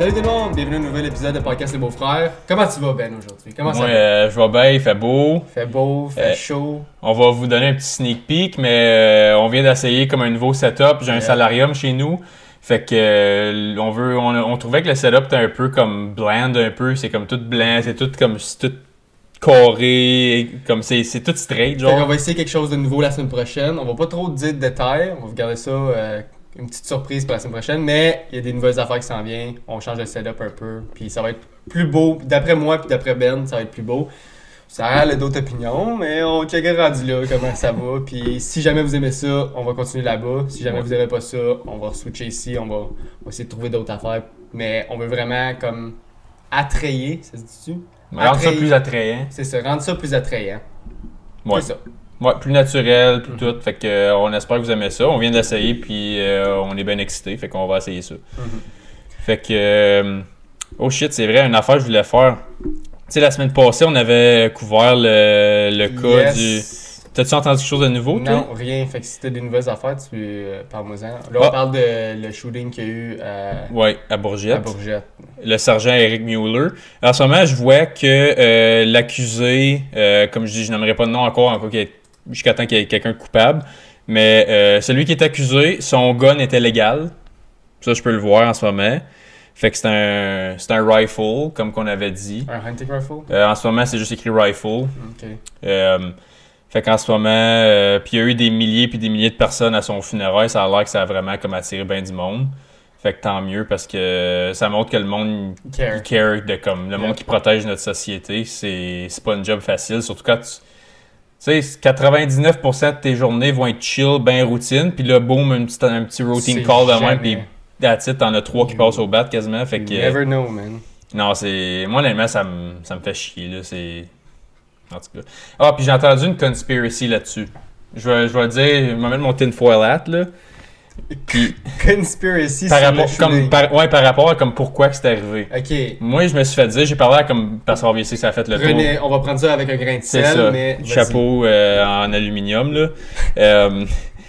Salut tout le monde, bienvenue à un nouvel épisode de Podcast Les Beaux-Frères. Comment tu vas Ben aujourd'hui? Comment ça Moi, va? euh, je vais bien, il fait beau. Fait beau, fait euh, chaud. On va vous donner un petit sneak peek, mais euh, on vient d'essayer comme un nouveau setup. J'ai un salarium chez nous. Fait que euh, on veut on, on trouvait que le setup était un peu comme bland un peu, c'est comme tout blanc, c'est tout comme c'est tout carré, comme c'est c'est tout straight Fait qu'on va essayer quelque chose de nouveau la semaine prochaine. On va pas trop dire de détails, on va vous garder ça euh, une petite surprise pour la semaine prochaine, mais il y a des nouvelles affaires qui s'en viennent. On change de setup un peu, puis ça va être plus beau. D'après moi, puis d'après Ben, ça va être plus beau. Ça a d'autres opinions, mais on checkera rendu là comment ça va. Puis si jamais vous aimez ça, on va continuer là-bas. Si jamais vous aimez pas ça, on va switcher ici, on va, on va essayer de trouver d'autres affaires. Mais on veut vraiment comme attrayer, ça se dit-tu? Rendre ça plus attrayant. C'est ça, rendre ça plus attrayant. Ouais. C'est ça. Ouais, plus naturel, plus tout. Fait que euh, on espère que vous aimez ça. On vient d'essayer puis euh, on est bien excités, fait qu'on va essayer ça. Mhm. Fait que. euh, oh shit, c'est vrai, une affaire que je voulais faire. Tu sais, la semaine passée, on avait couvert le, le cas du. T'as-tu entendu quelque chose de nouveau, toi? Non, rien. Fait que si t'as des nouvelles affaires, tu euh, parle-moi-en. Là, on Ah. parle de le shooting qu'il y a eu à, Ouais, à à Bourgette. Le sergent Eric Mueller. En ce moment, je vois que euh, l'accusé, euh, comme je dis, je n'aimerais pas de nom encore, encore qu'il jusqu'à temps qu'il y ait quelqu'un coupable, mais euh, celui qui est accusé, son gun était légal. Ça, je peux le voir en ce moment. Fait que c'est un, c'est un rifle, comme qu'on avait dit. Un hunting rifle? Euh, en ce moment, c'est juste écrit rifle. Euh, fait qu'en ce moment, puis il y a eu des milliers puis des milliers de personnes à son funérail. Ça a l'air que ça a vraiment comme attiré bien du monde. Fait que tant mieux parce que ça montre que le monde Care. care de comme le Yeah. monde qui protège notre société. C'est c'est pas une job facile. Surtout quand tu. Tu sais, 99% de tes journées vont être chill, bien routine. Puis là, boum, un petit, un petit routine call de même. Puis that's it, t'en as trois qui passent au bat quasiment. Fait que. You never know, man. Non, c'est. Moi, honnêtement, ça me, ça me fait chier, là. C'est. En tout cas. Ah, puis j'ai entendu une conspiracy là-dessus. Je vais, je vais dire, je vais mettre mon tinfoil hat, là. Puis, Conspiracy par rapport, le comme, par, ouais, par rapport à comme pourquoi que c'est arrivé. Ok. Moi, je me suis fait dire, j'ai parlé à comme. Parce qu'on que ça a fait le tour. Prenez, on va prendre ça avec un grain de sel, ça. mais. Chapeau euh, en aluminium, là. Euh,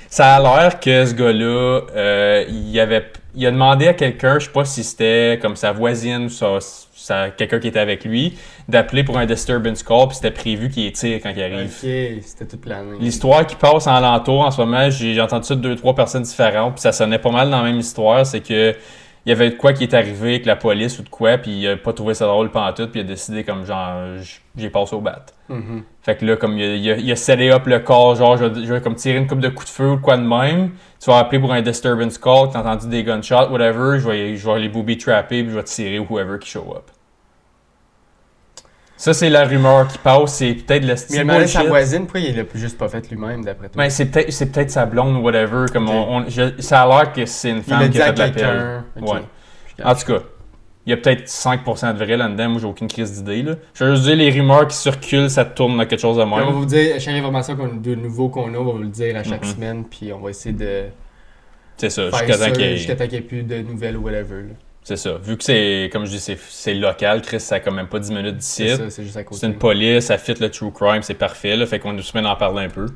ça a l'air que ce gars-là, euh, il avait. Il a demandé à quelqu'un, je sais pas si c'était comme sa voisine ou sa, quelqu'un qui était avec lui, d'appeler pour un disturbance call, puis c'était prévu qu'il tire quand il arrive. Ok, c'était tout plané. L'histoire qui passe en l'entour en ce moment, j'ai j'ai entendu ça de deux, trois personnes différentes, puis ça sonnait pas mal dans la même histoire, c'est que il y avait de quoi qui est arrivé avec la police ou de quoi, puis il a pas trouvé ça drôle pantoute, puis il a décidé comme genre, j'ai passé au bat. Mhm. Fait que là, comme il a, il a, il a setté up le call, genre, je vais, je vais comme tirer une coupe de coups de feu ou de quoi de même. Tu vas appeler pour un disturbance call, t'as entendu des gunshots, whatever. Je vais, je vais les booby trapper, puis je vais tirer whoever qui show up. Ça, c'est la rumeur qui passe. C'est peut-être le Mais il a style demandé à sa voisine, pourquoi il l'a juste pas fait lui-même, d'après toi? Mais c'est peut-être c'est peut-être sa blonde ou whatever. Comme on, on- je- ça a l'air que c'est une il femme l'a qui a fait quelqu'un. Ok. Ouais. En tout cas, il y a peut-être 5% de vrai là-dedans. Moi, j'ai aucune crise d'idée. là. Je veux juste dire, les rumeurs qui circulent, ça tourne dans quelque chose de Puis on va même. vous dire, chaque information qu'on- de nouveau qu'on a, on va vous le dire à chaque Mhm. semaine, puis on va essayer de C'est ça. jusqu'à temps qu'il n'y ait plus de nouvelles ou whatever. là. C'est ça. Vu que c'est, comme je dis, c'est, local, Chris, ça a quand même pas 10 minutes d'ici. C'est juste à côté. C'est une police, ça fit le true crime, c'est parfait. Là, fait qu'on nous semaine en parler un peu.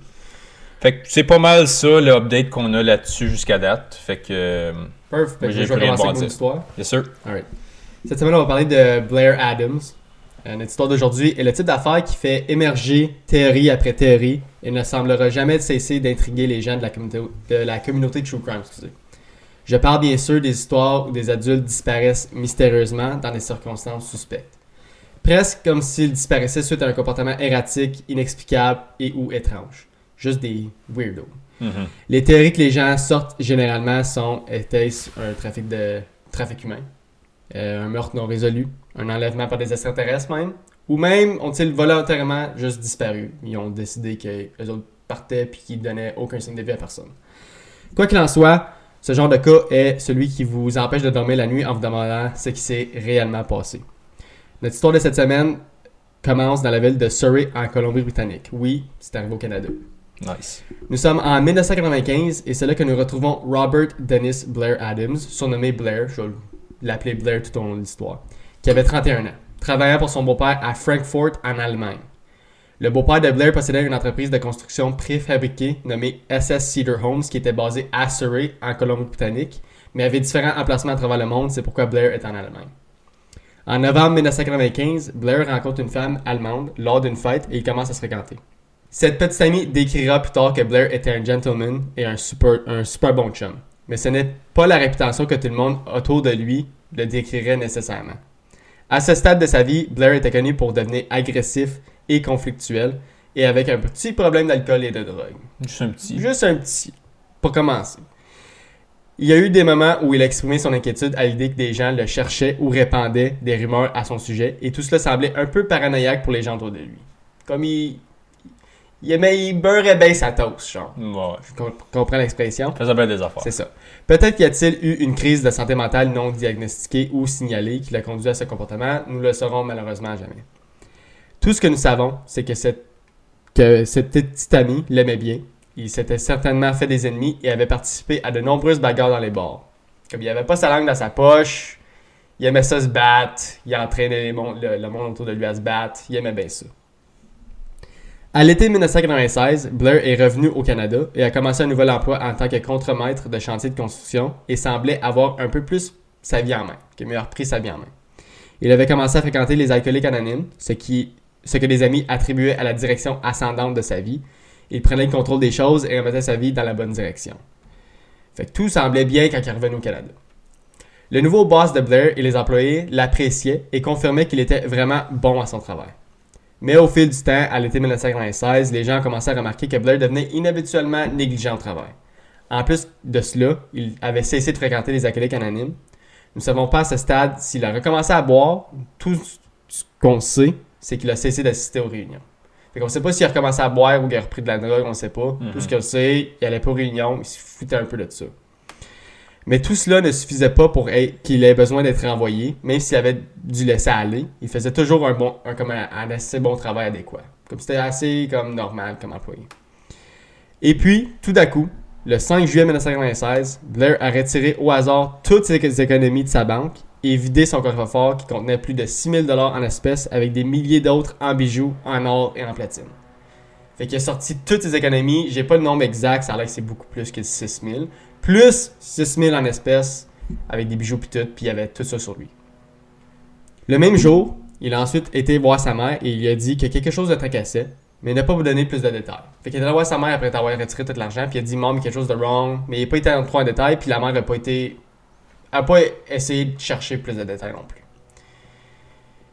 Fait que c'est pas mal ça, le update qu'on a là-dessus jusqu'à date. Fait que, que Moi, j'ai je vais commencer avec mon histoire. bien sûr. Alright. Cette semaine, on va parler de Blair Adams. Euh, notre histoire d'aujourd'hui est le type d'affaire qui fait émerger théorie après théorie et ne semblera jamais cesser d'intriguer les gens de la communauté de, la communauté True Crime. excusez. Je parle bien sûr des histoires où des adultes disparaissent mystérieusement dans des circonstances suspectes. Presque comme s'ils disparaissaient suite à un comportement erratique, inexplicable et ou étrange. Juste des weirdos. Mhm. Les théories que les gens sortent généralement sont était-ce un trafic de trafic humain, Euh, un meurtre non résolu, un enlèvement par des extraterrestres même, ou même ont-ils volontairement juste disparu? Ils ont décidé que les autres partaient puis qu'ils donnaient aucun signe de vie à personne. Quoi qu'il en soit, ce genre de cas est celui qui vous empêche de dormir la nuit en vous demandant ce qui s'est réellement passé. Notre histoire de cette semaine commence dans la ville de Surrey en Colombie-Britannique. Oui, c'est arrivé au Canada. Nice. Nous sommes en 1995 et c'est là que nous retrouvons Robert Dennis Blair Adams, surnommé Blair, je vais l'appeler Blair tout au long de l'histoire, qui avait 31 ans, travaillant pour son beau-père à Frankfurt en Allemagne. Le beau-père de Blair possédait une entreprise de construction préfabriquée nommée SS Cedar Homes qui était basée à Surrey en Colombie-Britannique, mais avait différents emplacements à travers le monde, c'est pourquoi Blair est en Allemagne. En novembre 1995, Blair rencontre une femme allemande lors d'une fête et ils commencent à se fréquenter. Cette petite amie décrira plus tard que Blair était un gentleman et un super, un super bon chum. Mais ce n'est pas la réputation que tout le monde autour de lui le décrirait nécessairement. À ce stade de sa vie, Blair était connu pour devenir agressif et conflictuel et avec un petit problème d'alcool et de drogue. Juste un petit. Juste un petit. Pour commencer. Il y a eu des moments où il a exprimé son inquiétude à l'idée que des gens le cherchaient ou répandaient des rumeurs à son sujet, et tout cela semblait un peu paranoïaque pour les gens autour de lui. Comme il. Il aimait, il beurrait bien sa toast, genre. Ouais. Je com- comprends l'expression. Faisait bien des affaires. C'est ça. Peut-être y a-t-il eu une crise de santé mentale non diagnostiquée ou signalée qui l'a conduit à ce comportement. Nous le saurons malheureusement jamais. Tout ce que nous savons, c'est que cette, que cette petite amie l'aimait bien. Il s'était certainement fait des ennemis et avait participé à de nombreuses bagarres dans les bars. Comme il avait pas sa langue dans sa poche, il aimait ça se battre, il entraînait les le, monde autour de lui à se battre, il aimait bien ça. À l'été 1996, Blair est revenu au Canada et a commencé un nouvel emploi en tant que contremaître de chantier de construction et semblait avoir un peu plus sa vie en main, a mieux repris sa vie en main. Il avait commencé à fréquenter les alcooliques anonymes, ce, qui, ce que des amis attribuaient à la direction ascendante de sa vie. Il prenait le contrôle des choses et remettait sa vie dans la bonne direction. Fait que tout semblait bien quand il revenait au Canada. Le nouveau boss de Blair et les employés l'appréciaient et confirmaient qu'il était vraiment bon à son travail. Mais au fil du temps, à l'été 1996, les gens commencé à remarquer que Blair devenait inhabituellement négligent au travail. En plus de cela, il avait cessé de fréquenter les alcooliques anonymes. Nous ne savons pas à ce stade s'il a recommencé à boire. Tout ce qu'on sait, c'est qu'il a cessé d'assister aux réunions. Fait qu'on sait pas s'il a recommencé à boire ou qu'il a repris de la drogue, on sait pas. Tout ce qu'on sait, il allait pas aux réunions, il se foutait un peu de ça. Mais tout cela ne suffisait pas pour qu'il ait besoin d'être renvoyé, même s'il avait dû laisser aller. Il faisait toujours un bon, un, comme un, un assez bon travail adéquat. Comme c'était assez comme normal comme employé. Et puis, tout d'un coup, le 5 juillet 1996, Blair a retiré au hasard toutes ses économies de sa banque et vidé son coffre-fort qui contenait plus de 6000 dollars en espèces avec des milliers d'autres en bijoux, en or et en platine. Fait qu'il a sorti toutes ses économies. J'ai pas le nombre exact, ça a l'air que c'est beaucoup plus que 6000. Plus 6000 en espèces avec des bijoux pis tout, puis il y avait tout ça sur lui. Le même jour, il a ensuite été voir sa mère et il lui a dit que quelque chose le tracassait, mais il n'a pas vous donner plus de détails. Fait qu'il est allé voir sa mère après t'avoir retiré tout l'argent, puis il a dit Mom, quelque chose de wrong, mais il n'a pas été en trop en détail, puis la mère n'a pas été. A pas essayé de chercher plus de détails non plus.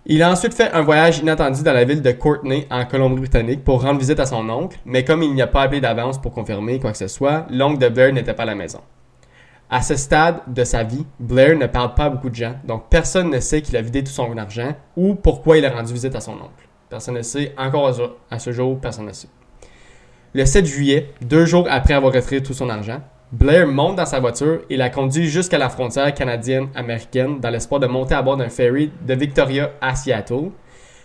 Il a ensuite fait un voyage inattendu dans la ville de Courtenay, en Colombie-Britannique, pour rendre visite à son oncle, mais comme il n'y a pas appelé d'avance pour confirmer quoi que ce soit, l'oncle de Blair n'était pas à la maison. À ce stade de sa vie, Blair ne parle pas à beaucoup de gens, donc personne ne sait qu'il a vidé tout son argent ou pourquoi il a rendu visite à son oncle. Personne ne sait, encore à à ce jour, personne ne sait. Le 7 juillet, deux jours après avoir retiré tout son argent, Blair monte dans sa voiture et la conduit jusqu'à la frontière canadienne-américaine dans l'espoir de monter à bord d'un ferry de Victoria à Seattle.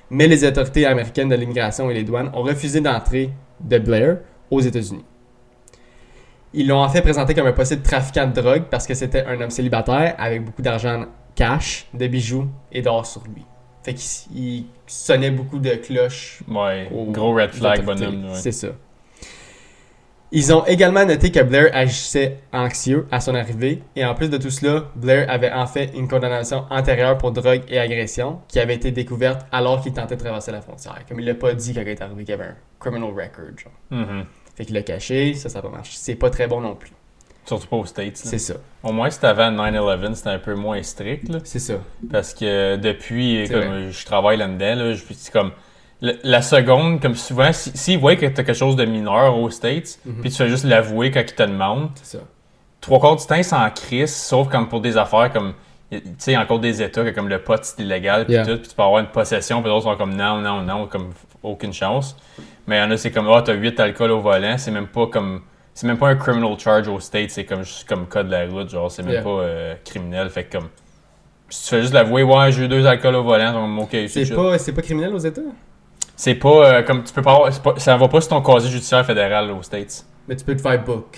Mais les autorités américaines de l'immigration et les douanes ont refusé d'entrer de Blair aux États-Unis. Ils l'ont en fait présenté comme un possible trafiquant de drogue parce que c'était un homme célibataire avec beaucoup d'argent cash, de bijoux et d'or sur lui. Fait qu'il il sonnait beaucoup de cloches Ouais. Gros red flag, bonhomme. ouais. C'est ça. Ils ont également noté que Blair agissait anxieux à son arrivée, et en plus de tout cela, Blair avait en fait une condamnation antérieure pour drogue et agression qui avait été découverte alors qu'il tentait de traverser la frontière. Comme il l'a pas dit quand il est arrivé qu'il y avait un criminal record. Genre. Mhm. Fait qu'il l'a caché, ça, ça n'a pas marché. C'est pas très bon non plus. Surtout pas aux States. C'est ça. Au moins, c'était avant 9-11, c'était un peu moins strict. là. C'est ça. Parce que depuis, comme vrai. je travaille là-dedans, là, je c'est comme la seconde, comme souvent, si- s'ils voient que tu as quelque chose de mineur aux States, Mhm. puis tu fais juste l'avouer quand ils te demandent, C'est ça. trois quarts du temps, c'est en crise, sauf comme pour des affaires comme. Tu sais, encore des États que comme le pot c'est illégal, puis Yeah. tout, puis tu peux avoir une possession, puis d'autres sont comme non, non, non, comme aucune chance. Mais il y en a, c'est comme, ah, t'as 8 alcools au volant, c'est même pas comme. C'est même pas un criminal charge au state, c'est comme juste comme code de la route, genre, c'est même Yeah. pas euh, criminel. Fait que comme. Si tu fais juste l'avouer, ouais, j'ai eu deux alcools au volant, donc ok, c'est pas, c'est pas criminel aux États? C'est pas euh, comme tu peux pas avoir. pas- ça va pas sur ton casier judiciaire fédéral aux States. Mais tu peux te faire book.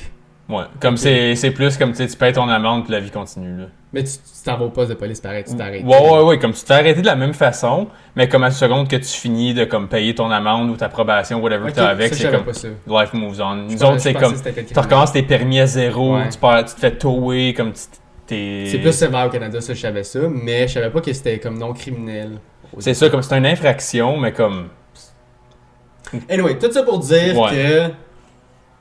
Ouais. Comme c'est c'est plus comme tu payes ton amende puis la vie continue, là. Mais tu t'en vas au poste de police pareil, tu t'arrêtes. Ouais, ouais, ouais, comme tu t'es arrêté de la même façon, mais comme à la seconde que tu finis de comme payer ton amende ou ta probation, whatever Ok, que t'as avec, c'est comme pas ça. life moves on. Nous autres, c'est comme tu recommences tes permis à zéro, Ouais. tu, te fais tower, comme tu t'es. C'est plus sévère au Canada, ça, je savais ça, mais je savais pas que c'était comme non criminel. C'est ça, comme c'est une infraction, mais comme. Anyway, tout ça pour dire Ouais. que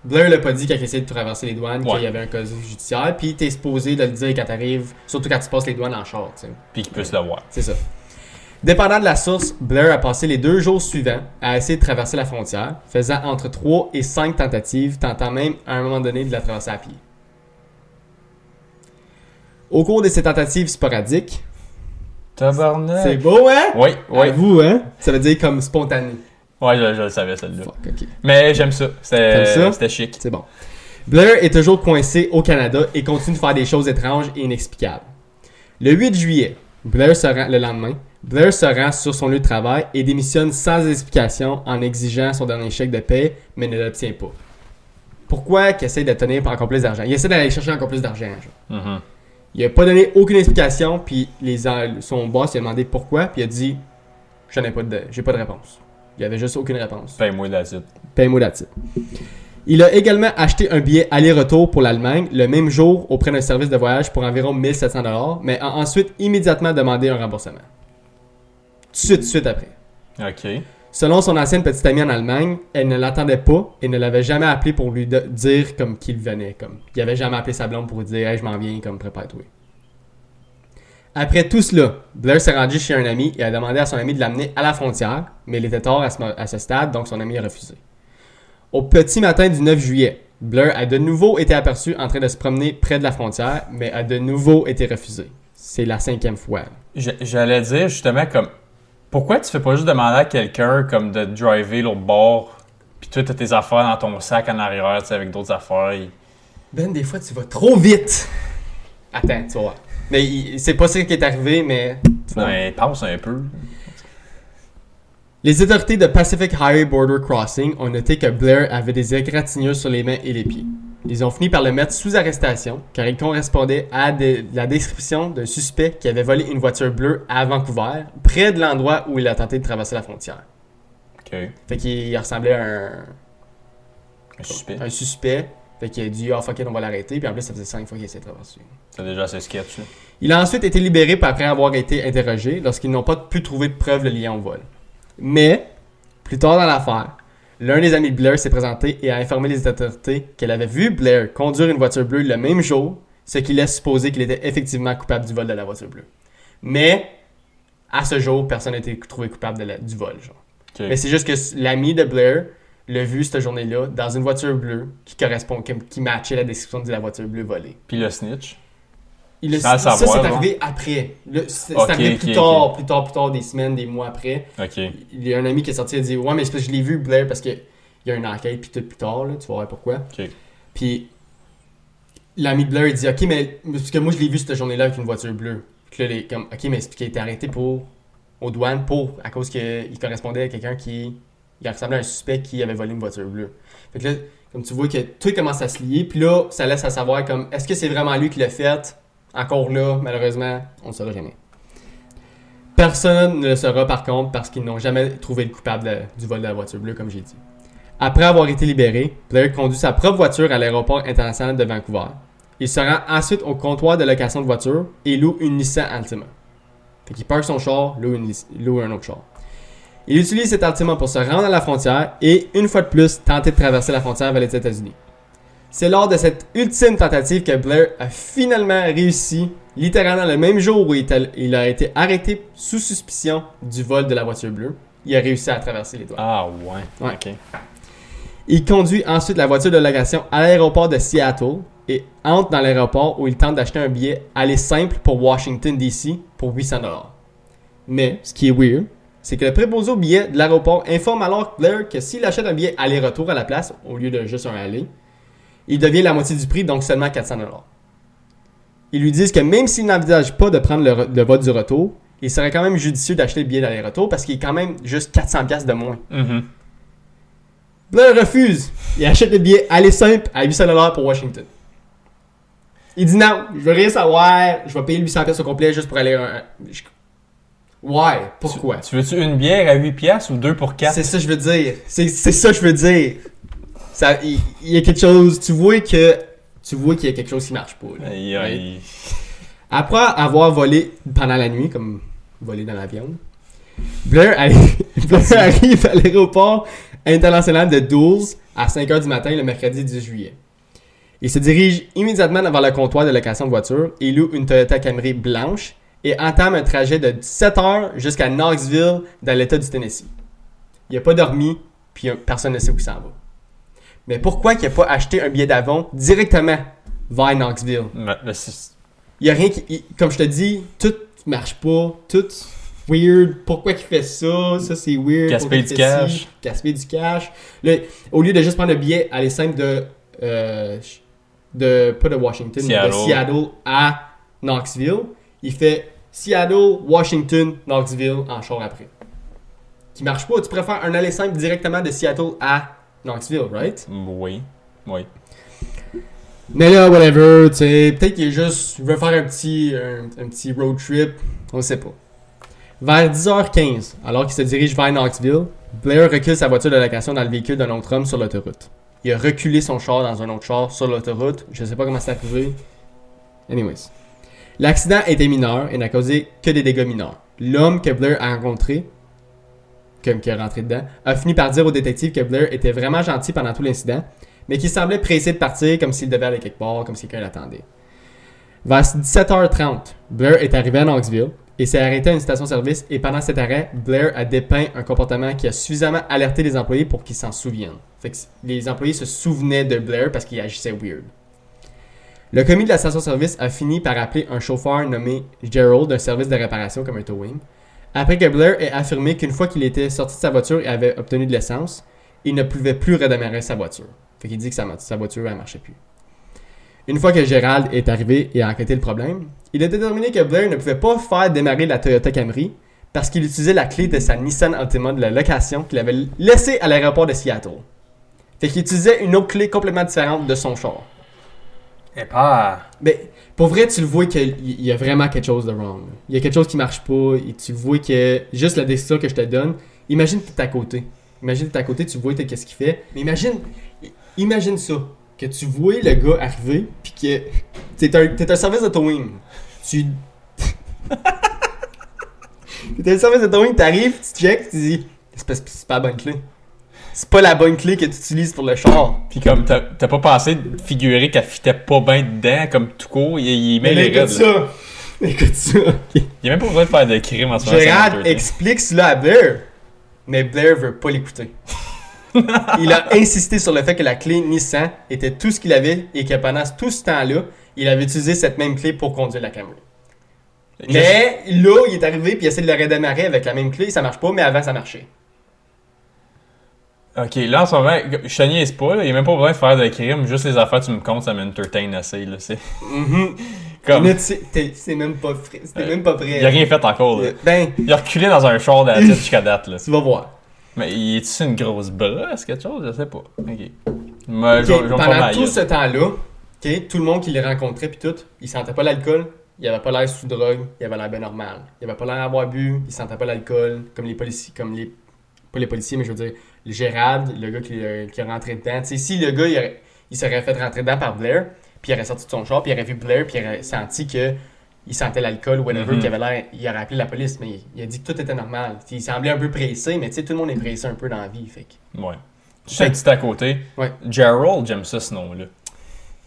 Blair l'a pas dit quand il essayait de traverser les douanes, Ouais. qu'il y avait un casier judiciaire, puis t'es supposé de le dire quand t'arrives, surtout quand tu passes les douanes en char, tu sais. Puis qu'ils puissent le voir. C'est ça. Dépendant de la source, Blair a passé les deux jours suivants à essayer de traverser la frontière, faisant entre 3 et 5 tentatives, tentant même à un moment donné de la traverser à pied. Au cours de ces tentatives sporadiques, Tabarnak. c'est beau, hein? Oui, oui. vous, hein? Ça veut dire comme spontané. Ouais, je, je le savais, celle-là. Fuck, ok. Mais j'aime ça. T'aimes ça? C'était c'était chic. C'est bon. Blair est toujours coincé au Canada et continue de faire des choses étranges et inexplicables. Le 8 juillet, Blair se rend, le lendemain, Blair se rend sur son lieu de travail et démissionne sans explication en exigeant son dernier chèque de paie, mais ne l'obtient pas. Pourquoi qu'il essaie de tenir pour encore plus d'argent? Il essaie d'aller chercher encore plus d'argent. genre. Mhm. Il a pas donné aucune explication, puis les, son boss lui a demandé pourquoi, puis il a dit Je n'ai pas de, j'ai pas de réponse. Il y avait juste aucune réponse. Paye-moi la suite. Paye-moi that's it. Il a également acheté un billet aller-retour pour l'Allemagne le même jour auprès d'un service de voyage pour environ 1700 mais a ensuite immédiatement demandé un remboursement. Tout de suite, après. Ok. Selon son ancienne petite amie en Allemagne, elle ne l'attendait pas et ne l'avait jamais appelé pour lui dire comme qu'il venait. Comme. Il avait jamais appelé sa blonde pour lui dire Hey, je m'en viens, comme prépare-toi. Après tout cela, Blair s'est rendu chez un ami et a demandé à son ami de l'amener à la frontière, mais il était tard à ce, mo- à ce stade, donc son ami a refusé. Au petit matin du 9 juillet, Blair a de nouveau été aperçu en train de se promener près de la frontière, mais a de nouveau été refusé. C'est la cinquième fois. J'allais dire justement comme. Pourquoi tu fais pas juste demander à quelqu'un comme de driver l'autre bord, puis toi t'as tes affaires dans ton sac en arrière, tu sais, avec d'autres affaires. Ben, des fois, tu vas trop vite. Attends, tu voir. Mais il- c'est pas ça qui est arrivé, mais. Ouais, pense un peu. Les autorités de Pacific Highway Border Crossing ont noté que Blair avait des égratignures sur les mains et les pieds. Ils ont fini par le mettre sous arrestation car il correspondait à de- la description d'un suspect qui avait volé une voiture bleue à Vancouver, près de l'endroit où il a tenté de traverser la frontière. Ok. Fait qu'il il ressemblait à un, Un suspect. un suspect. Fait qu'il a dit, ah fuck it, on va l'arrêter. Puis en plus, ça faisait 5 fois qu'il essayait de traverser. C'est déjà assez sketch. là? Il a ensuite été libéré après avoir été interrogé lorsqu'ils n'ont pas pu trouver de preuves de lien au vol. Mais, plus tard dans l'affaire, l'un des amis de Blair s'est présenté et a informé les autorités qu'elle avait vu Blair conduire une voiture bleue le même jour, ce qui laisse supposer qu'il était effectivement coupable du vol de la voiture bleue. Mais, à ce jour, personne n'a été trouvé coupable de la- du vol. Genre. Mais c'est juste que l'ami de Blair l'a vu cette journée-là dans une voiture bleue qui correspond, qui, qui matchait la description de la voiture bleue volée. Puis le snitch? Il le ça, c'est arrivé après. C'est arrivé plus tard, plus tard, plus tard, des semaines, des mois après. Il y a un ami qui est sorti et a dit Ouais, mais je l'ai vu, Blair, parce qu'il y a une enquête, puis tout plus tard, là, tu vas voir pourquoi. Puis l'ami de Blair, il dit Ok, mais parce que moi, je l'ai vu cette journée-là avec une voiture bleue. Puis là, les, comme, Ok, mais c'est qu'il a été arrêté pour, aux douanes pour, à cause qu'il correspondait à quelqu'un qui. Il ressemblait à un suspect qui avait volé une voiture bleue. Fait que là, comme tu vois que tout commence à se lier, puis là, ça laisse à savoir comme est-ce que c'est vraiment lui qui l'a fait? Encore là, malheureusement, on ne saura jamais. Personne ne le saura par contre parce qu'ils n'ont jamais trouvé le coupable du vol de la voiture bleue, comme j'ai dit. Après avoir été libéré, Blair conduit sa propre voiture à l'aéroport international de Vancouver. Il se rend ensuite au comptoir de location de voiture et loue une Nissan Altima. Fait qu'il parque son char, loue, une, loue un autre char. Il utilise cet Altima pour se rendre à la frontière et, une fois de plus, tenter de traverser la frontière vers les États-Unis. C'est lors de cette ultime tentative que Blair a finalement réussi, littéralement le même jour où il, a été arrêté sous suspicion du vol de la voiture bleue. Il a réussi à traverser les doigts. Ah ouais. Ouais. Ok. Il conduit ensuite la voiture de location à l'aéroport de Seattle et entre dans l'aéroport où il tente d'acheter un billet aller simple pour Washington DC pour 800 Mais ce qui est weird, c'est que le préposé au billet de l'aéroport informe alors Blair que s'il achète un billet aller-retour à la place au lieu de juste un aller, il devient la moitié du prix donc seulement 400 Ils lui disent que même s'il n'envisage pas de prendre le, le vol du retour, il serait quand même judicieux d'acheter le billet d'aller-retour parce qu'il est quand même juste 400 pièces de moins. Blair refuse. Il achète le billet aller simple à 800$ pour Washington. Il dit non, je veux rien savoir, je vais payer 800$ pièces au complet juste pour aller. un- je- Ouais, pourquoi? Tu veux-tu une bière à 8 piastres ou deux pour 4? C'est ça que je veux dire. C'est c'est ça que je veux dire. Ça, il, y a quelque chose. Tu vois que tu vois qu'il y a quelque chose qui marche pas. là. Aïe, aïe. Après avoir volé pendant la nuit, comme voler dans l'avion, Blair, Blair arrive à l'aéroport international de Dulles à 5h du matin le mercredi 10 juillet. Il se dirige immédiatement vers le comptoir de location de voiture et loue une Toyota Camry blanche et entame un trajet de 17 heures jusqu'à Knoxville dans l'état du Tennessee. Il n'a pas dormi, puis personne ne sait où il s'en va. Mais pourquoi il n'a pas acheté un billet d'avion directement vers Knoxville? Mais- mais c'est- Il y a rien qui. il- comme je te dis, tout marche pas, tout weird. Pourquoi il fait ça? Ça c'est weird. Il du cash. ci? Du cash. Là, au lieu de juste prendre le billet, aller simple de. euh, de pas de Washington, mais de. Seattle à Knoxville, il fait Seattle, Washington, Knoxville en char après. Qui marche pas. Tu préfères un aller simple directement de Seattle à Knoxville, right? Oui. Oui. Mais là, whatever, tu sais, peut-être qu'il est juste, il veut faire un petit, un, un petit road trip, on sait pas. Vers 10h15, alors qu'il se dirige vers Knoxville, Blair recule sa voiture de location dans le véhicule d'un autre homme sur l'autoroute. Il a reculé son char dans un autre char sur l'autoroute, je sais pas comment c'est arrivé. Anyways. L'accident était mineur et n'a causé que des dégâts mineurs. L'homme que Blair a rencontré, comme qui est rentré dedans, a fini par dire au détective que Blair était vraiment gentil pendant tout l'incident, mais qu'il semblait pressé de partir comme s'il devait aller quelque part, comme si quelqu'un l'attendait. Vers 17h30, Blair est arrivé à Knoxville et s'est arrêté à une station-service et pendant cet arrêt, Blair a dépeint un comportement qui a suffisamment alerté les employés pour qu'ils s'en souviennent. Les employés se souvenaient de Blair parce qu'il agissait weird. Le commis de la station-service a fini par appeler un chauffeur nommé Gerald d'un service de réparation comme un towing. Après que Blair ait affirmé qu'une fois qu'il était sorti de sa voiture et avait obtenu de l'essence, il ne pouvait plus redémarrer sa voiture. Fait qu'il dit que sa, voiture ne marchait plus. Une fois que Gérald est arrivé et a enquêté le problème, il a déterminé que Blair ne pouvait pas faire démarrer la Toyota Camry parce qu'il utilisait la clé de sa Nissan Altima de la location qu'il avait laissée à l'aéroport de Seattle. Fait qu'il utilisait une autre clé complètement différente de son char. Pas. Mais pour vrai, tu le vois qu'il il y a vraiment quelque chose de wrong. Il y a quelque chose qui marche pas. Et tu le vois que juste la décision que je te donne, imagine que tu à côté. Imagine que tu à côté, tu vois qu'est-ce qu'il fait. Mais imagine, imagine ça. Que tu vois le gars arriver, puis que t'es un, un service de towing. Tu. t'es un service de towing, t'arrives, tu check, tu dis, c'est pas, pas bonne. C'est pas la bonne clé que tu utilises pour le char. Puis comme t'as pas pensé de figurer qu'elle fitait pas bien dedans, comme tout court, il, il met Mais les ça. Écoute ça. Il y a même pas besoin de faire de crime en ce moment. Gérard explique cela à Blair, mais Blair veut pas l'écouter. il a insisté sur le fait que la clé Nissan était tout ce qu'il avait et que pendant tout ce temps-là, il avait utilisé cette même clé pour conduire la Camry. Mais là, il est arrivé puis il essaie de le redémarrer avec la même clé, ça marche pas, mais avant ça marchait. Ok, là en ce moment, je te niaise pas, là, il y a même pas besoin de faire de crime, juste les affaires tu me comptes, ça m'entertain assez. Là, c'est Mhm. comme. Là, tu sais, t'es- c'est même pas prêt. C'était Euh, même pas prêt. Il a rien fait encore. Là. Ben, Il a reculé dans un char de la tête jusqu'à date. Là. tu vas voir. Mais il est-tu une grosse brosse, quelque chose? Je sais pas. Ok. Mais pendant tout ce temps-là, tout le monde qui les rencontrait puis tout, il sentait pas l'alcool, il avait pas l'air sous drogue, il avait l'air bien normal. Il avait pas l'air d'avoir bu, il sentait pas l'alcool, comme les policiers, comme les pas les policiers, mais je veux dire le Gérald, le gars qui, euh, qui est rentré dedans. Si le gars il, aurait- il serait fait rentrer dedans par Blair, puis il aurait sorti de son char, puis il aurait vu Blair, puis il aurait senti que il sentait l'alcool ou whatever, Mhm. qu'il avait l'air, il aurait appelé la police, mais il, a dit que tout était normal. Il semblait un peu pressé, mais tu sais, tout le monde est pressé un peu dans la vie, fait que- Ouais. Juste un petit à côté. Ouais. Gerald, j'aime ça ce nom-là.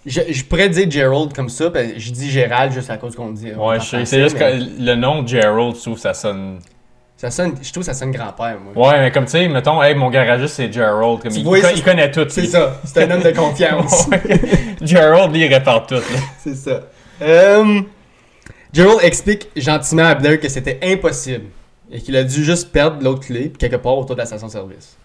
Je, je pourrais dire Gerald comme ça, ben, je dis Gérald juste à cause qu'on dit. Ouais, C'est juste mais que le nom Gerald, je trouve ça sonne. Ça sonne, je trouve que ça sonne grand-père, moi. Ouais, mais comme tu sais, mettons, hey, mon garagiste c'est Gerald. Comme il, vois, il, con- c'est- il connaît tout. C'est ça, c'est un homme de confiance. Gerald, lui, il répare tout. c'est ça. Euh, Gerald explique gentiment à Blair que c'était impossible et qu'il a dû juste perdre l'autre clé quelque part autour de la station-service.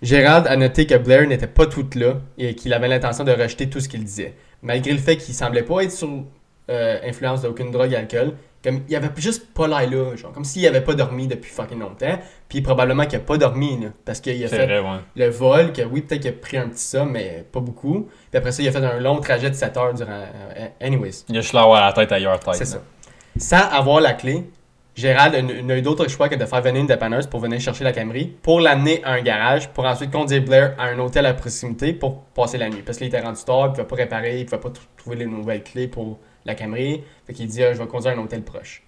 Gérald a noté que Blair n'était pas tout là et qu'il avait l'intention de rejeter tout ce qu'il disait. Malgré le fait qu'il semblait pas être sous euh, influence d'aucune drogue et alcool, comme il avait juste pas l'air là, genre comme s'il avait pas dormi depuis fucking longtemps, puis probablement qu'il a pas dormi là, parce qu'il a fait vrai, ouais. le vol, que oui, peut-être qu'il a pris un petit somme, mais pas beaucoup. Puis après ça, il a fait un long trajet de 7 heures durant. euh, anyways, Il a juste l'avoir la tête ailleurs, tête. c'est ça. Sans avoir la clé, Gérald n'a eu d'autre choix que de faire venir une dépanneuse pour venir chercher la Camry, pour l'amener à un garage, pour ensuite conduire Blair à un hôtel à proximité pour passer la nuit. Parce qu'il était rendu tard, il pouvait pas réparer, il pouvait pas tr- trouver les nouvelles clés pour la Camry. Fait qu'il dit, ah, je vais conduire à un hôtel proche.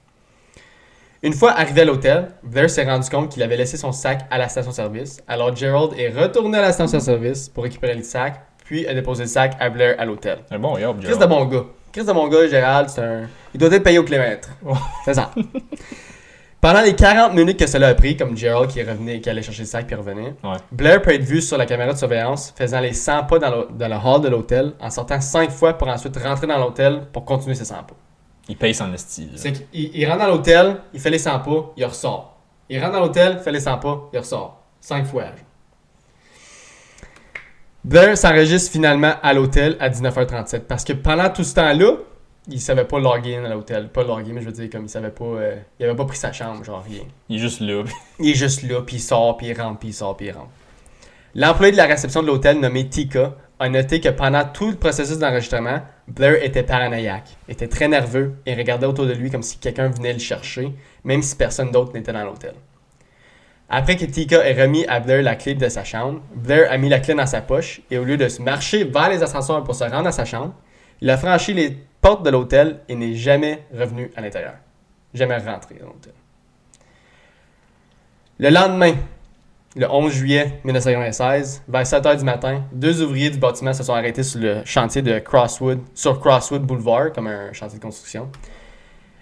Une fois arrivé à l'hôtel, Blair s'est rendu compte qu'il avait laissé son sac à la station-service. Alors Gerald est retourné à la station-service pour récupérer le sac, puis a déposé le sac à Blair à l'hôtel. Un bon job, Chris de bon gars. Chris de bon gars, Gérald, c'est un... Il doit être payé au kilomètre. C'est ça. Pendant les 40 minutes que cela a pris, comme Gerald qui est revenu, qui allait chercher le sac puis revenait, Ouais. Blair peut être vu sur la caméra de surveillance faisant les 100 pas dans le, dans le hall de l'hôtel, en sortant 5 fois pour ensuite rentrer dans l'hôtel pour continuer ses 100 pas. Il paye son style. C'est qu'il il rentre dans l'hôtel, il fait les 100 pas, il ressort. Il rentre dans l'hôtel, fait les 100 pas, il ressort. 5 fois. Blair s'enregistre finalement à l'hôtel à 19h37 parce que pendant tout ce temps-là, il savait pas login à l'hôtel. Pas login, mais je veux dire, comme il savait pas. euh, il avait pas pris sa chambre, genre rien. Il est juste là. Il est juste là, puis il sort, puis il rentre, puis il sort, puis il rentre. L'employé de la réception de l'hôtel, nommé Tika, a noté que pendant tout le processus d'enregistrement, Blair était paranoïaque, était très nerveux et regardait autour de lui comme si quelqu'un venait le chercher, même si personne d'autre n'était dans l'hôtel. Après que Tika ait remis à Blair la clé de sa chambre, Blair a mis la clé dans sa poche et au lieu de se marcher vers les ascenseurs pour se rendre à sa chambre, il a franchi les portes de l'hôtel et n'est jamais revenu à l'intérieur. Jamais rentré dans l'hôtel. Le lendemain, le 11 juillet 1996, vers 7h du matin, deux ouvriers du bâtiment se sont arrêtés sur le chantier de Crosswood, sur Crosswood Boulevard, comme un chantier de construction,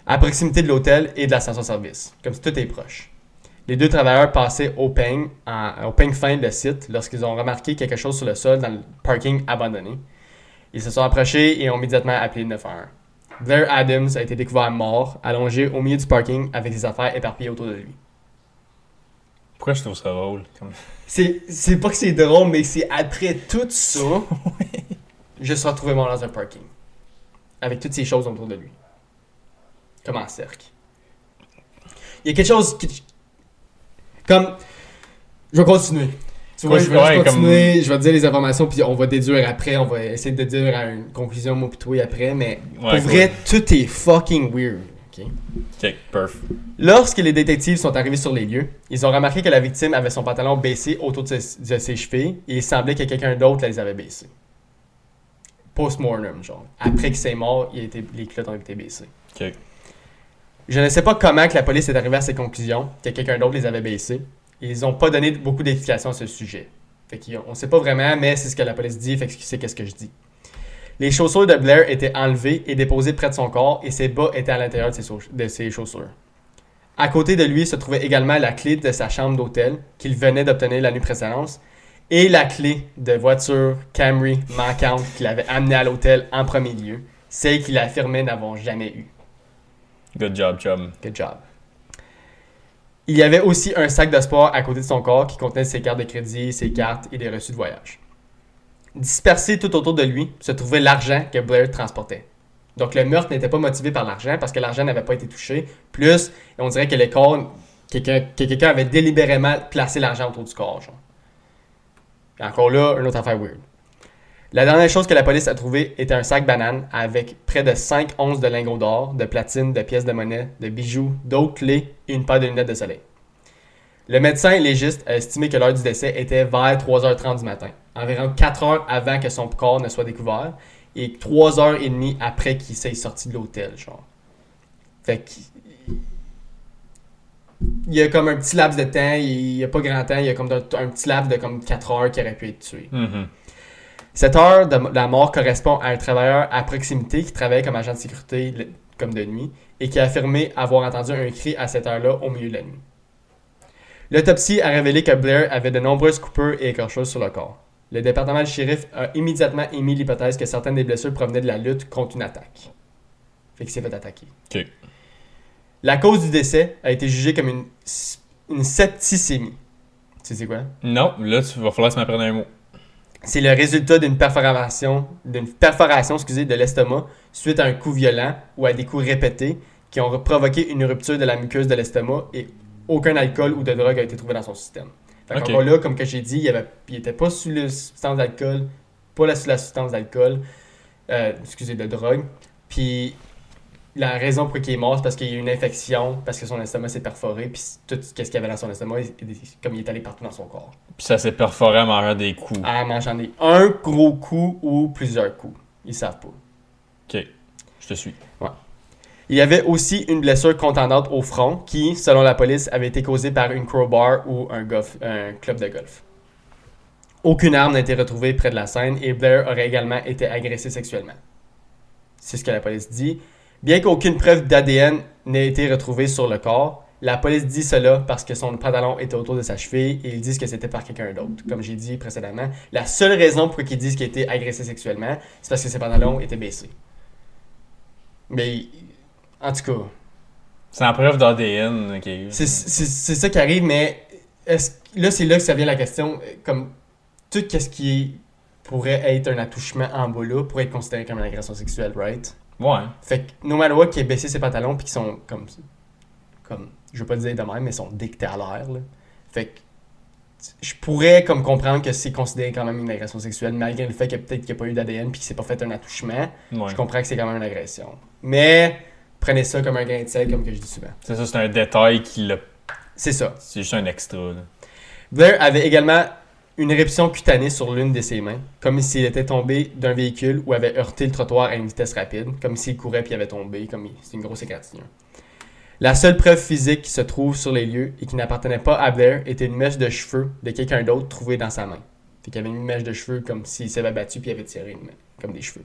à proximité de l'hôtel et de la station-service, comme si tout est proche. Les deux travailleurs passaient au peigne, au peigne fin le site lorsqu'ils ont remarqué quelque chose sur le sol dans le parking abandonné. Ils se sont approchés et ont immédiatement appelé le 911. Blair Adams a été découvert mort, allongé au milieu du parking avec des affaires éparpillées autour de lui. Pourquoi je trouve ça drôle? C'est pas que c'est drôle, mais c'est après tout ça, je suis retrouvé mort dans un parking. Avec toutes ces choses autour de lui. Comme en cercle. Il y a quelque chose qui. Comme. Je vais continuer. Tu vois, je vais ouais, continuer, je vais te dire les informations, puis on va déduire après, on va essayer de à une conclusion, moi, puis après, mais Ouais, pour vrai, tout est fucking weird. ok? Ok, perf. Lorsque les détectives sont arrivés sur les lieux, ils ont remarqué que la victime avait son pantalon baissé autour de ses, de ses chevilles et il semblait que quelqu'un d'autre les avait baissés. Post-mortem, genre. Après qu'il s'est mort, il était, les culottes ont été baissées. Ok. Je ne sais pas comment que la police est arrivée à ces conclusions, que quelqu'un d'autre les avait baissés. Ils n'ont pas donné beaucoup d'explications à ce sujet. Fait qu'on ne sait pas vraiment, mais c'est ce que la police dit, fait que c'est qu'est-ce que je dis. Les chaussures de Blair étaient enlevées et déposées près de son corps et ses bas étaient à l'intérieur de ses, sau- de ses chaussures. À côté de lui se trouvait également la clé de sa chambre d'hôtel qu'il venait d'obtenir la nuit précédente et la clé de voiture Camry manquante qu'il avait amenée à l'hôtel en premier lieu, celle qu'il affirmait n'avoir jamais eue. Good job, chum. Good job. Il y avait aussi un sac de à côté de son corps qui contenait ses cartes de crédit, ses cartes et des reçus de voyage. Dispersé tout autour de lui se trouvait l'argent que Blair transportait. Donc le meurtre n'était pas motivé par l'argent parce que l'argent n'avait pas été touché. Plus, on dirait que le corps, quelqu'un que quelqu'un avait délibérément placé l'argent autour du corps. Genre. Et encore là, une autre affaire weird. La dernière chose que la police a trouvée était un sac banane avec près de 5 onces de lingots d'or, de platine, de pièces de monnaie, de bijoux, d'autres clés et une paire de lunettes de soleil. Le médecin légiste a estimé que l'heure du décès était vers 3h30 du matin, environ 4 heures avant que son corps ne soit découvert et 3 heures et demie après qu'il s'est sorti de l'hôtel, genre. Fait que il y a comme un petit laps de temps, il n'y a pas grand temps, il y a comme un, petit laps de comme 4 heures qui aurait pu être tué. Mhm. Cette heure de la mort correspond à un travailleur à proximité qui travaillait comme agent de sécurité comme de nuit et qui a affirmé avoir entendu un cri à cette heure-là au milieu de la nuit. L'autopsie a révélé que Blair avait de nombreuses coupures et écorchures sur le corps. Le département du shérif a immédiatement émis l'hypothèse que certaines des blessures provenaient de la lutte contre une attaque. Fait qu'il s'est fait attaquer. Ok. La cause du décès a été jugée comme une, une septicémie. Tu sais quoi? Non, là, tu vas falloir que tu m'apprennes un mot. C'est le résultat d'une perforation, d'une perforation excusez, de l'estomac suite à un coup violent ou à des coups répétés qui ont provoqué une rupture de la muqueuse de l'estomac et aucun alcool ou de drogue a été trouvé dans son système. Fait Ok. qu'encore là, comme que j'ai dit, il, avait, il pas sous la substance d'alcool, pas la- sous la substance d'alcool, euh, excusez, de drogue. Puis la raison pour laquelle il est mort, c'est parce qu'il y a eu une infection, parce que son estomac s'est perforé, puis tout ce qu'il y avait dans son estomac, comme il est allé partout dans son corps. Puis ça s'est perforé en mangeant des coups. En mangeant des, un gros coup ou plusieurs coups. Ils savent pas. Ok. Je te suis. Il y avait aussi une blessure contendante au front qui, selon la police, avait été causée par une crowbar ou un, golf, un club de golf. Aucune arme n'a été retrouvée près de la scène et Blair aurait également été agressé sexuellement. C'est ce que la police dit. Bien qu'aucune preuve d'ADN n'ait été retrouvée sur le corps, la police dit cela parce que son pantalon était autour de sa cheville et ils disent que c'était par quelqu'un d'autre. Comme j'ai dit précédemment, la seule raison pour qu'ils disent qu'il a été agressé sexuellement, c'est parce que ses pantalons étaient baissés. Mais, en tout cas, C'est en preuve d'ADN. ok. c'est ça qui arrive, mais là, c'est là que ça vient la question. Comme tout ce qui pourrait être un attouchement en bas là pourrait être considéré comme une agression sexuelle, right? Ouais. Fait que no matter what qui a baissé ses pantalons puis qui sont comme comme je veux pas dire de même mais sont dictés à l'air. Fait que je pourrais comme comprendre que c'est considéré quand même une agression sexuelle malgré le fait que peut-être qu'il n'y a pas eu d'ADN puis qu'il s'est pas fait un attouchement. Ouais. Je comprends que c'est quand même une agression. Mais prenez ça comme un grain de sel comme que je dis souvent. C'est ça, c'est un détail qui l'a. C'est ça. C'est juste un extra. là. Blair avait également une éruption cutanée sur l'une de ses mains, comme s'il était tombé d'un véhicule ou avait heurté le trottoir à une vitesse rapide, comme s'il courait puis avait tombé, comme il- c'est une grosse égratignure. La seule preuve physique qui se trouve sur les lieux et qui n'appartenait pas à Blair était une mèche de cheveux de quelqu'un d'autre trouvée dans sa main. Fait qu'il avait une mèche de cheveux comme s'il s'avait battu puis avait tiré une main, comme des cheveux.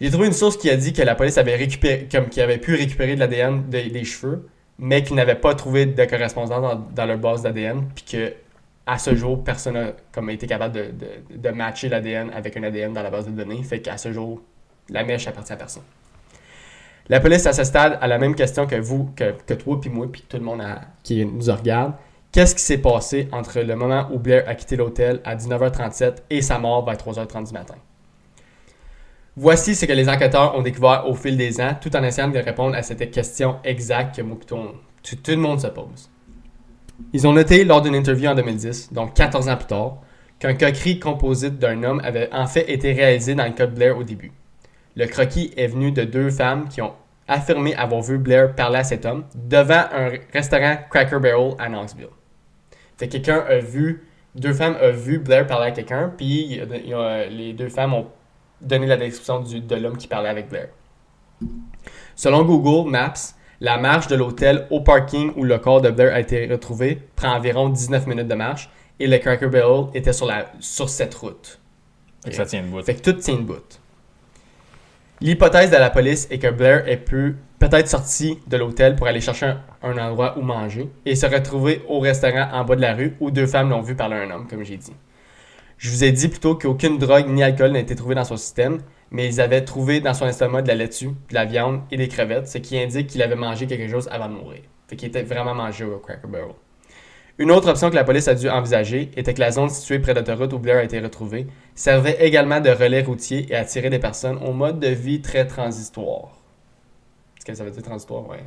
J'ai trouvé une source qui a dit que la police avait récupéré, comme qu'il avait pu récupérer de l'ADN de- des cheveux, mais qu'ils n'avaient pas trouvé de correspondance dans leur base d'ADN, puis que à ce jour, personne n'a été capable de, de, matcher l'ADN avec un ADN dans la base de données. Fait qu'à ce jour, la mèche appartient à personne. La police, à ce stade, a la même question que vous, que, que toi, puis moi, puis tout le monde qui nous regarde. Qu'est-ce qui s'est passé entre le moment où Blair a quitté l'hôtel à 19h37 et sa mort vers 3h30 du matin? Voici ce que les enquêteurs ont découvert au fil des ans, tout en essayant de répondre à cette question exacte que tout le monde se pose. Ils ont noté lors d'une interview en 2010, donc 14 ans plus tard, qu'un coquerie composite d'un homme avait en fait été réalisé dans le cas de Blair au début. Le croquis est venu de deux femmes qui ont affirmé avoir vu Blair parler à cet homme devant un restaurant Cracker Barrel à Knoxville. Fait que quelqu'un a vu, deux femmes ont vu Blair parler à quelqu'un, puis les deux femmes ont donné la description de l'homme qui parlait avec Blair. Selon Google Maps, la marche de l'hôtel au parking où le corps de Blair a été retrouvé prend environ 19 minutes de marche et le Cracker Barrel était sur, la, sur cette route. Fait que ça tient debout. Fait que tout tient debout. L'hypothèse de la police est que Blair est pu peut-être sorti de l'hôtel pour aller chercher un, un endroit où manger et se retrouver au restaurant en bas de la rue où deux femmes l'ont vu parler à un homme, comme j'ai dit. Je vous ai dit plutôt qu'aucune drogue ni alcool n'a été trouvé dans son système, mais ils avaient trouvé dans son estomac de la laitue, de la viande et des crevettes, ce qui indique qu'il avait mangé quelque chose avant de mourir. Fait qu'il était vraiment mangé au Cracker Barrel. Une autre option que la police a dû envisager était que la zone située près de l'autoroute où Blair a été retrouvé servait également de relais routier et attirait des personnes au mode de vie très transitoire. Est-ce que ça veut dire transitoire, ouais.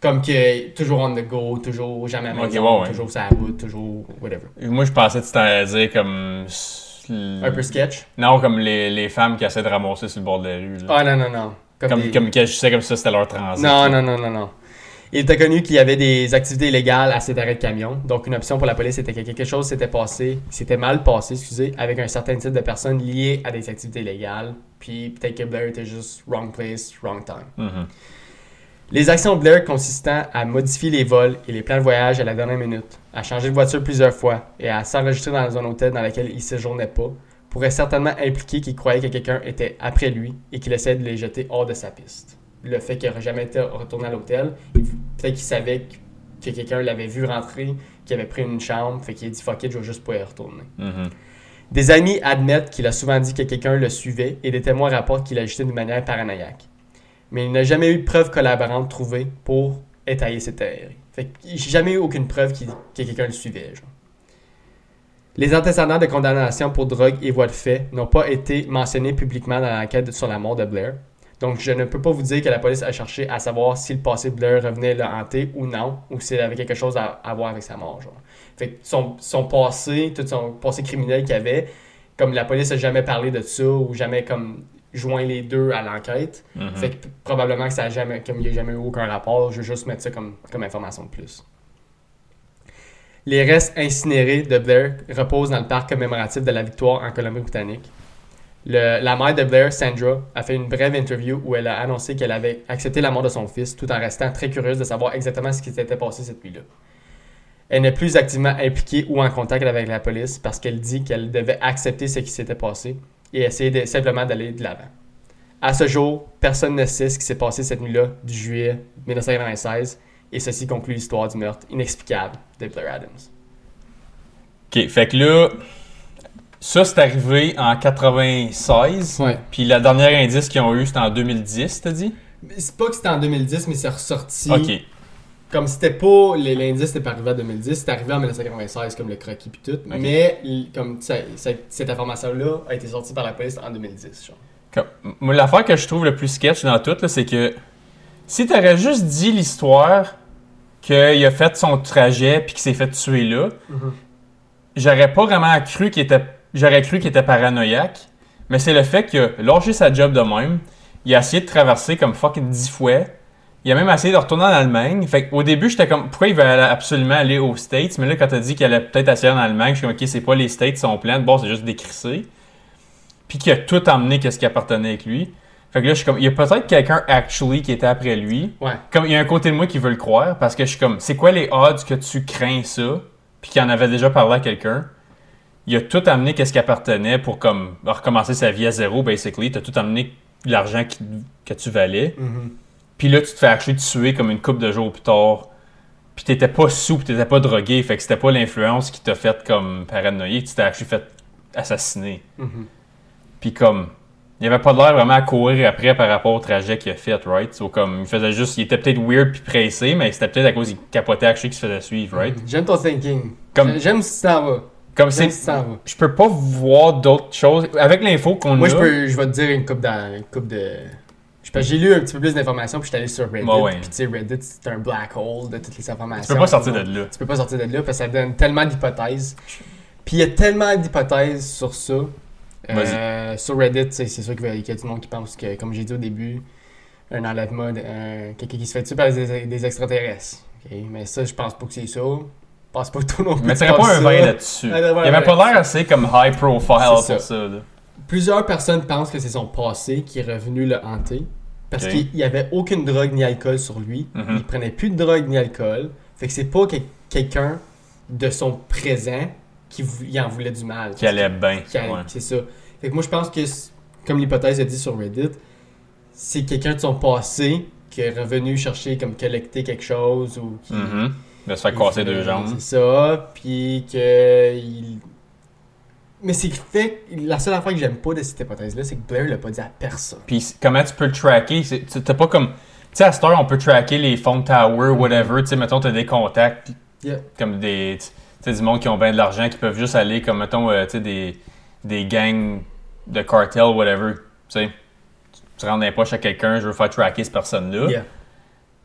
Comme que toujours on the go, toujours jamais à maison, ouais, ouais. toujours sur la route, toujours whatever. Moi, je pensais que tu t'en dire comme. Un peu sketch. Non, comme les, les femmes qui essaient de ramasser sur le bord de la rue. là. Ah non, non, non. comme, des- comme je sais comme ça, c'était leur transit. Non, non, non, non, non. Il était connu qu'il y avait des activités illégales à cet arrêt de camion. Donc, une option pour la police était que quelque chose s'était passé, s'était mal passé, excusez, avec un certain type de personnes liées à des activités illégales. Puis, peut-être que Blair était juste wrong place, wrong time. Mhm. Les actions de Blair consistant à modifier les vols et les plans de voyage à la dernière minute, à changer de voiture plusieurs fois et à s'enregistrer dans un hôtel dans lequel il séjournait pas, pourraient certainement impliquer qu'il croyait que quelqu'un était après lui et qu'il essayait de les jeter hors de sa piste. Le fait qu'il n'aurait jamais été retourné à l'hôtel, peut-être qu'il savait que que quelqu'un l'avait vu rentrer, qu'il avait pris une chambre, fait qu'il a dit fuck it, je vais juste pas y retourner. Mhm. Des amis admettent qu'il a souvent dit que quelqu'un le suivait et des témoins rapportent qu'il agissait d'une manière paranoïaque. Mais il n'a jamais eu de preuve collaborante trouvée pour étayer cette théorie. Fait j'ai jamais eu aucune preuve qu'il- que quelqu'un le suivait. genre. Les antécédents de condamnation pour drogue et voies de fait n'ont pas été mentionnés publiquement dans l'enquête sur la mort de Blair. Donc je ne peux pas vous dire que la police a cherché à savoir si le passé de Blair revenait le hanter ou non, ou s'il avait quelque chose à, à voir avec sa mort. Genre. Fait que son, son passé, tout son passé criminel qu'il avait, comme la police a jamais parlé de ça ou jamais comme joint les deux à l'enquête. Mhm. Fait que p- probablement que ça a jamais, comme il n'y a jamais eu aucun rapport, je vais juste mettre ça comme, comme information de plus. Les restes incinérés de Blair reposent dans le parc commémoratif de la victoire en Colombie-Britannique. La mère de Blair, Sandra, a fait une brève interview où elle a annoncé qu'elle avait accepté la mort de son fils tout en restant très curieuse de savoir exactement ce qui s'était passé cette nuit-là. Elle n'est plus activement impliquée ou en contact avec la police parce qu'elle dit qu'elle devait accepter ce qui s'était passé et essayer de- simplement d'aller de l'avant. À ce jour, personne ne sait ce qui s'est passé cette nuit-là du juillet 1996 et ceci conclut l'histoire du meurtre inexplicable de Blair Adams. Ok, fait que là, ça c'est arrivé en 96. Ouais. Puis la dernière indice qu'ils ont eu, c'était en 2010, t'as dit? C'est pas que c'était en 2010, mais c'est ressorti. Ok. Comme c'était pas. L'indice n'était pas arrivé en 2010, c'était arrivé en 1996, comme le croquis puis tout. Mais comme ça- ça- cette information-là a été sortie par la police en 2010. Genre. Comme- moi, l'affaire que je trouve le plus sketch dans tout, là, c'est que si t'aurais juste dit l'histoire qu'il a fait son trajet puis qu'il s'est fait tuer là, j'aurais pas vraiment cru qu'il était. J'aurais cru qu'il était paranoïaque. Mais c'est le fait qu'il a lâché sa job de même. Il a essayé de traverser comme fucking 10 fois. Il a même essayé de retourner en Allemagne. Fait au début, j'étais comme, pourquoi il veut absolument aller aux States? Mais là, quand t'as dit qu'il allait peut-être essayer en Allemagne, je suis comme, ok, c'est pas les States qui sont pleins. Bon, c'est juste décrissé. Puis qu'il a tout emmené qu'est-ce qui appartenait avec lui. Fait que là, je suis comme, il y a peut-être quelqu'un actually qui était après lui. Ouais. Comme, il y a un côté de moi qui veut le croire parce que je suis comme, c'est quoi les odds que tu crains ça? Puis qu'il en avait déjà parlé à quelqu'un. Il a tout amené qu'est-ce qui appartenait pour comme recommencer sa vie à zéro, basically. T'as tout amené l'argent que tu valais. Puis là, tu te fais acheter tuer comme une couple de jours plus tard. Puis t'étais pas sous, puis t'étais pas drogué. Fait que c'était pas l'influence qui t'a fait comme paranoïer. Tu t'es acheté fait assassiner. Mhm. Puis comme, il avait pas l'air vraiment à courir après par rapport au trajet qu'il a fait, right? So, comme, il faisait juste, il était peut-être weird puis pressé, mais c'était peut-être à cause qu'il capotait à qu'il se faisait suivre, right? J'aime ton thinking. Comme- J'aime- si ça va. Comme J'aime c'est, si ça va. je peux pas voir d'autres choses. Avec l'info qu'on Moi, a. je, peux, je vais te dire une coupe, une coupe de. J'ai lu un petit peu plus d'informations, puis je suis allé sur Reddit. Ouais, ouais. Puis tu sais, Reddit, c'est un black hole de toutes les informations. tu peux pas sortir de là. Tu peux pas sortir de là parce que ça donne tellement d'hypothèses. Puis il y a tellement d'hypothèses sur ça. Euh, sur Reddit, c'est sûr qu'il y a- du monde qui pense que, comme j'ai dit au début, un enlèvement, un- quelqu'un qui se fait tuer par des, des extraterrestres. Ok? Mais ça, je pense pas que c'est ça. Je pense pas tout le monde Mais t'aurais pas un vin là-dessus. Il avait pas l'air assez comme high profile pour ça. ça. là. Plusieurs personnes pensent que c'est son passé qui est revenu le hanter. Parce qu'il n'y avait aucune drogue ni alcool sur lui. Mhm. Il prenait plus de drogue ni alcool. Fait que c'est pas que- quelqu'un de son présent qui il en voulait du mal. Qui allait bien. Ouais. C'est ça. Fait que moi, je pense que, comme l'hypothèse a dit sur Reddit, c'est quelqu'un de son passé qui est revenu chercher, comme collecter quelque chose ou qui. Mhm. De se faire casser deux jambes. C'est ça. Puis que. Mais c'est fait. La seule affaire que j'aime pas de cette hypothèse-là, c'est que Blair l'a pas dit à personne. Puis comment tu peux le tracker? T'as pas comme. Tu sais, à cette heure, on peut tracker les phone towers, whatever. Tu sais, mettons, t'as des contacts, Yeah. comme des. Tu sais, du monde qui ont bien de l'argent, qui peuvent juste aller, comme, mettons, euh, tu sais, des, des gangs de cartel, whatever. Tu sais, tu rends dans les poches à quelqu'un, je veux faire tracker cette personne-là. Yeah.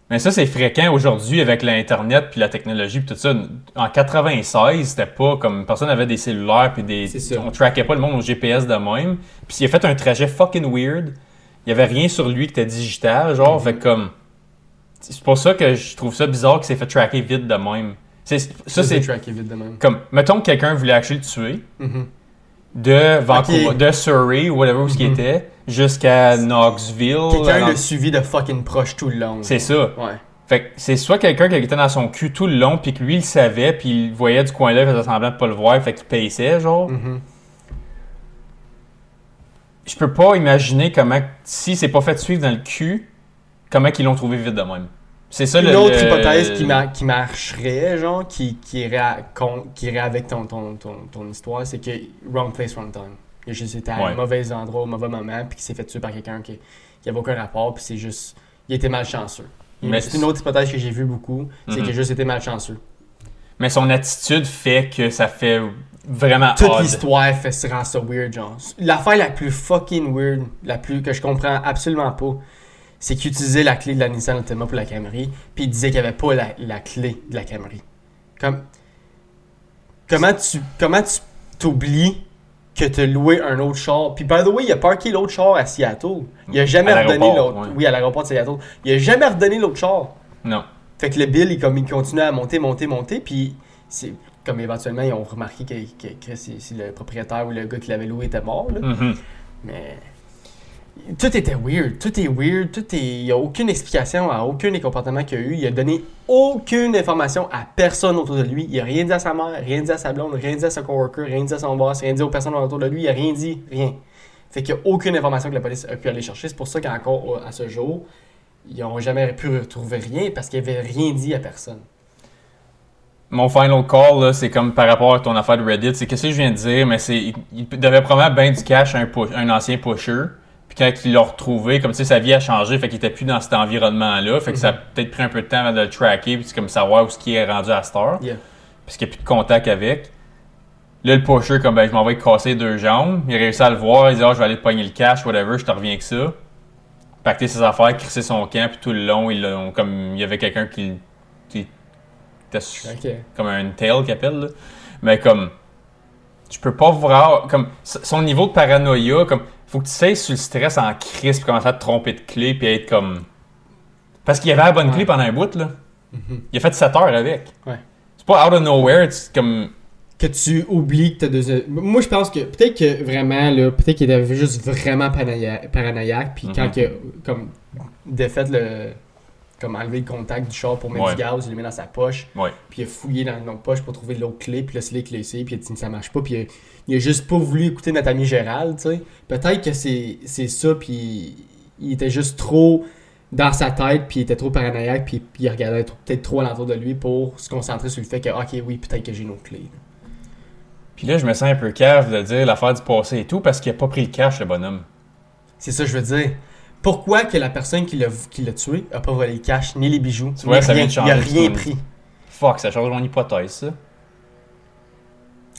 Mais ça, c'est fréquent aujourd'hui avec l'Internet puis la technologie puis tout ça. En 96, c'était pas comme personne avait des cellulaires puis des. On traquait pas le monde au GPS de même. Puis il a fait un trajet fucking weird. Il y avait rien sur lui qui était digital, genre. Mhm. Fait comme. C'est pour ça que je trouve ça bizarre qu'il s'est fait tracker vite de même. Ça, c'est. tracké vite de même. Comme, mettons que quelqu'un voulait actually le tuer Mhm. de Vancouver, de Surrey ou whatever où ce qu'il Mhm. était, jusqu'à Knoxville. Quelqu'un l'a suivi de fucking proche tout le long. C'est ça. Ouais. Fait que c'est soit quelqu'un qui était dans son cul tout le long, puis que lui, il le savait, puis il voyait du coin là, il faisait semblant de pas le voir, fait qu'il paissait, genre. Mhm. Je peux pas imaginer comment, si c'est pas fait suivre dans le cul, comment qu'ils l'ont trouvé vite de même. C'est ça Une le. autre le- hypothèse qui, mar- qui marcherait, genre, qui, qui, irait à- con- qui irait avec ton, ton, ton, ton histoire, c'est que wrong place, wrong time. Il a juste été à Ouais. un mauvais endroit au mauvais moment, puis qu'il s'est fait tuer par quelqu'un qui, qui avait aucun rapport, puis c'est juste. Il était malchanceux. Mais c'est une autre hypothèse que j'ai vue beaucoup, c'est Mhm. qu'il a juste été malchanceux. Mais son attitude fait que ça fait vraiment Toute l'histoire fait se rend ça weird, genre. L'affaire la plus fucking weird, la plus que je comprends absolument pas, c'est qu'il utilisait la clé de la Nissan Altima pour la Camry, puis il disait qu'il n'y avait pas la, la clé de la Camry. Comme. Comment tu. Comment tu t'oublies que as loué un autre char? Puis, by the way, il a parké l'autre char à Seattle. Il a jamais À redonné l'autre. ouais. Oui, à l'aéroport de Seattle. Il a jamais redonné l'autre char. Non. Fait que le bill, il, comme, il continue à monter, monter, monter, puis c'est comme éventuellement ils ont remarqué que, que- le propriétaire ou le gars qui l'avait loué était mort. là. Mhm. Mais. Tout était weird. Tout est weird. Tout est. Il n'y a aucune explication à aucun des comportements qu'il a eu. Il a donné aucune information à personne autour de lui. Il a rien dit à sa mère, rien dit à sa blonde, rien dit à son coworker, rien dit à son boss, rien dit aux personnes autour de lui. Il a rien dit, rien. Fait qu'il n'y a aucune information que la police a pu aller chercher. C'est pour ça qu'encore à ce jour, ils n'ont jamais pu retrouver rien parce qu'il avait rien dit à personne. Mon final call, c'est comme par rapport à ton affaire de Reddit. C'est qu'est-ce que je viens de dire, mais c'est. Il, devait probablement bien du cash à un, un ancien pusher. Puis quand il l'a retrouvé, comme tu sais, sa vie a changé, fait qu'il était plus dans cet environnement-là. Fait que ça a peut-être pris un peu de temps avant de le tracker, puis c'est comme savoir où ce qui est rendu à cette heure. Yeah. Parce qu'il n'y a plus de contact avec. Là, le pusher, comme ben, je m'en vais casser deux jambes. Il a réussi à le voir. Il dit, ah, je vais aller te pogner le cash, whatever, je te reviens avec ça. Pacter ses affaires, crisser son camp, puis tout le long, comme il y avait quelqu'un qui, qui était comme un tail qu'il appelle, là. Mais comme, je peux pas voir, comme, son niveau de paranoïa, comme, faut que tu sais sur le stress en crise, puis commencer à te tromper de clé, puis être comme. Parce qu'il avait la bonne Ouais. clé pendant un bout, là. Mhm. Il a fait 7 heures avec. Ouais. C'est pas out of nowhere, c'est comme. que tu oublies que t'as deux. Moi, je pense que peut-être que vraiment, là, peut-être qu'il était juste vraiment paranoïa- paranoïaque, puis quand Mhm. que, comme, défait le. Comme enlever le contact du char pour mettre Ouais. du gaz, il le met dans sa poche, Ouais. puis il a fouillé dans notre poche pour trouver l'autre clé, puis là, c'est les clés ici, puis il a dit ça marche pas, puis il a, il a juste pas voulu écouter notre ami Gérald, tu sais. Peut-être que c'est c'est ça, puis il était juste trop dans sa tête, puis il était trop paranoïaque, puis, il regardait peut-être trop alentour de lui pour se concentrer sur le fait que, ok, oui, peut-être que j'ai nos clés. Puis là, je me sens un peu cave de dire l'affaire du passé et tout, parce qu'il a pas pris le cash, le bonhomme. C'est ça, que je veux dire. Pourquoi que la personne qui l'a qui l'a tué a pas volé le cash ni les bijoux Tu vois, ni ça rien, vient de Il a rien pris? Fuck, ça change mon hypothèse, ça.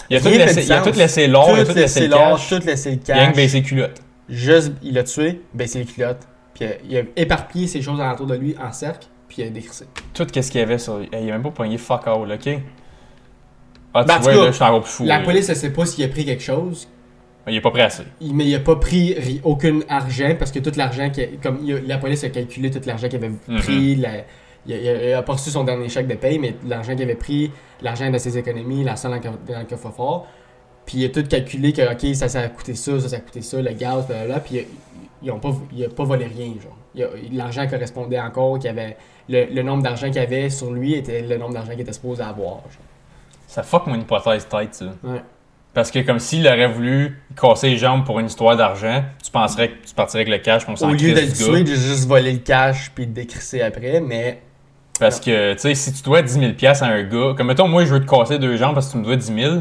Il a, tout Rien fait laissé, de il a sens. tout laissé l'or, il a tout laissé le l'or, cash. tout laissé le Il a rien cash. que baissé les culottes. Juste, il l'a tué, baissé les culottes. Puis euh, il a éparpillé ses choses alentour de lui en cercle, puis il a décrissé. Tout qu'est-ce qu'il y avait sur. Il a même pas pogné fuck all, ok? Ah, tu Ben, en vois, tout cas, là, je suis encore plus fou. La là. police ne sait pas s'il a pris quelque chose, Il est pas prêt assez. il- mais il a pas pris ri- aucun argent parce que tout l'argent, comme il a- la police a calculé tout l'argent qu'il avait Mhm. pris, la- il, a, il a- il a pas reçu son dernier chèque de paye, mais l'argent qu'il avait pris, l'argent de ses économies, la somme dans le- coffre-fort, puis il a tout calculé que ok ça ça a coûté ça, ça ça a coûté ça, le gaz, blablabla, puis il a, ils ont pas, il a pas volé rien genre. L'argent correspondait encore, qu'il y avait le, le nombre d'argent qu'il avait sur lui était le nombre d'argent qu'il était supposé avoir. genre. Ça fuck mon hypothèse tête, ça. Ouais. Parce que comme s'il aurait voulu casser les jambes pour une histoire d'argent, tu penserais que tu partirais avec le cash pour on s'en Au lieu de le tuer, de juste voler le cash puis de décrisser après, mais Parce que, tu sais, si tu dois 10 000 piastres à un gars, comme mettons, moi, je veux te casser deux jambes parce que tu me dois 10 000,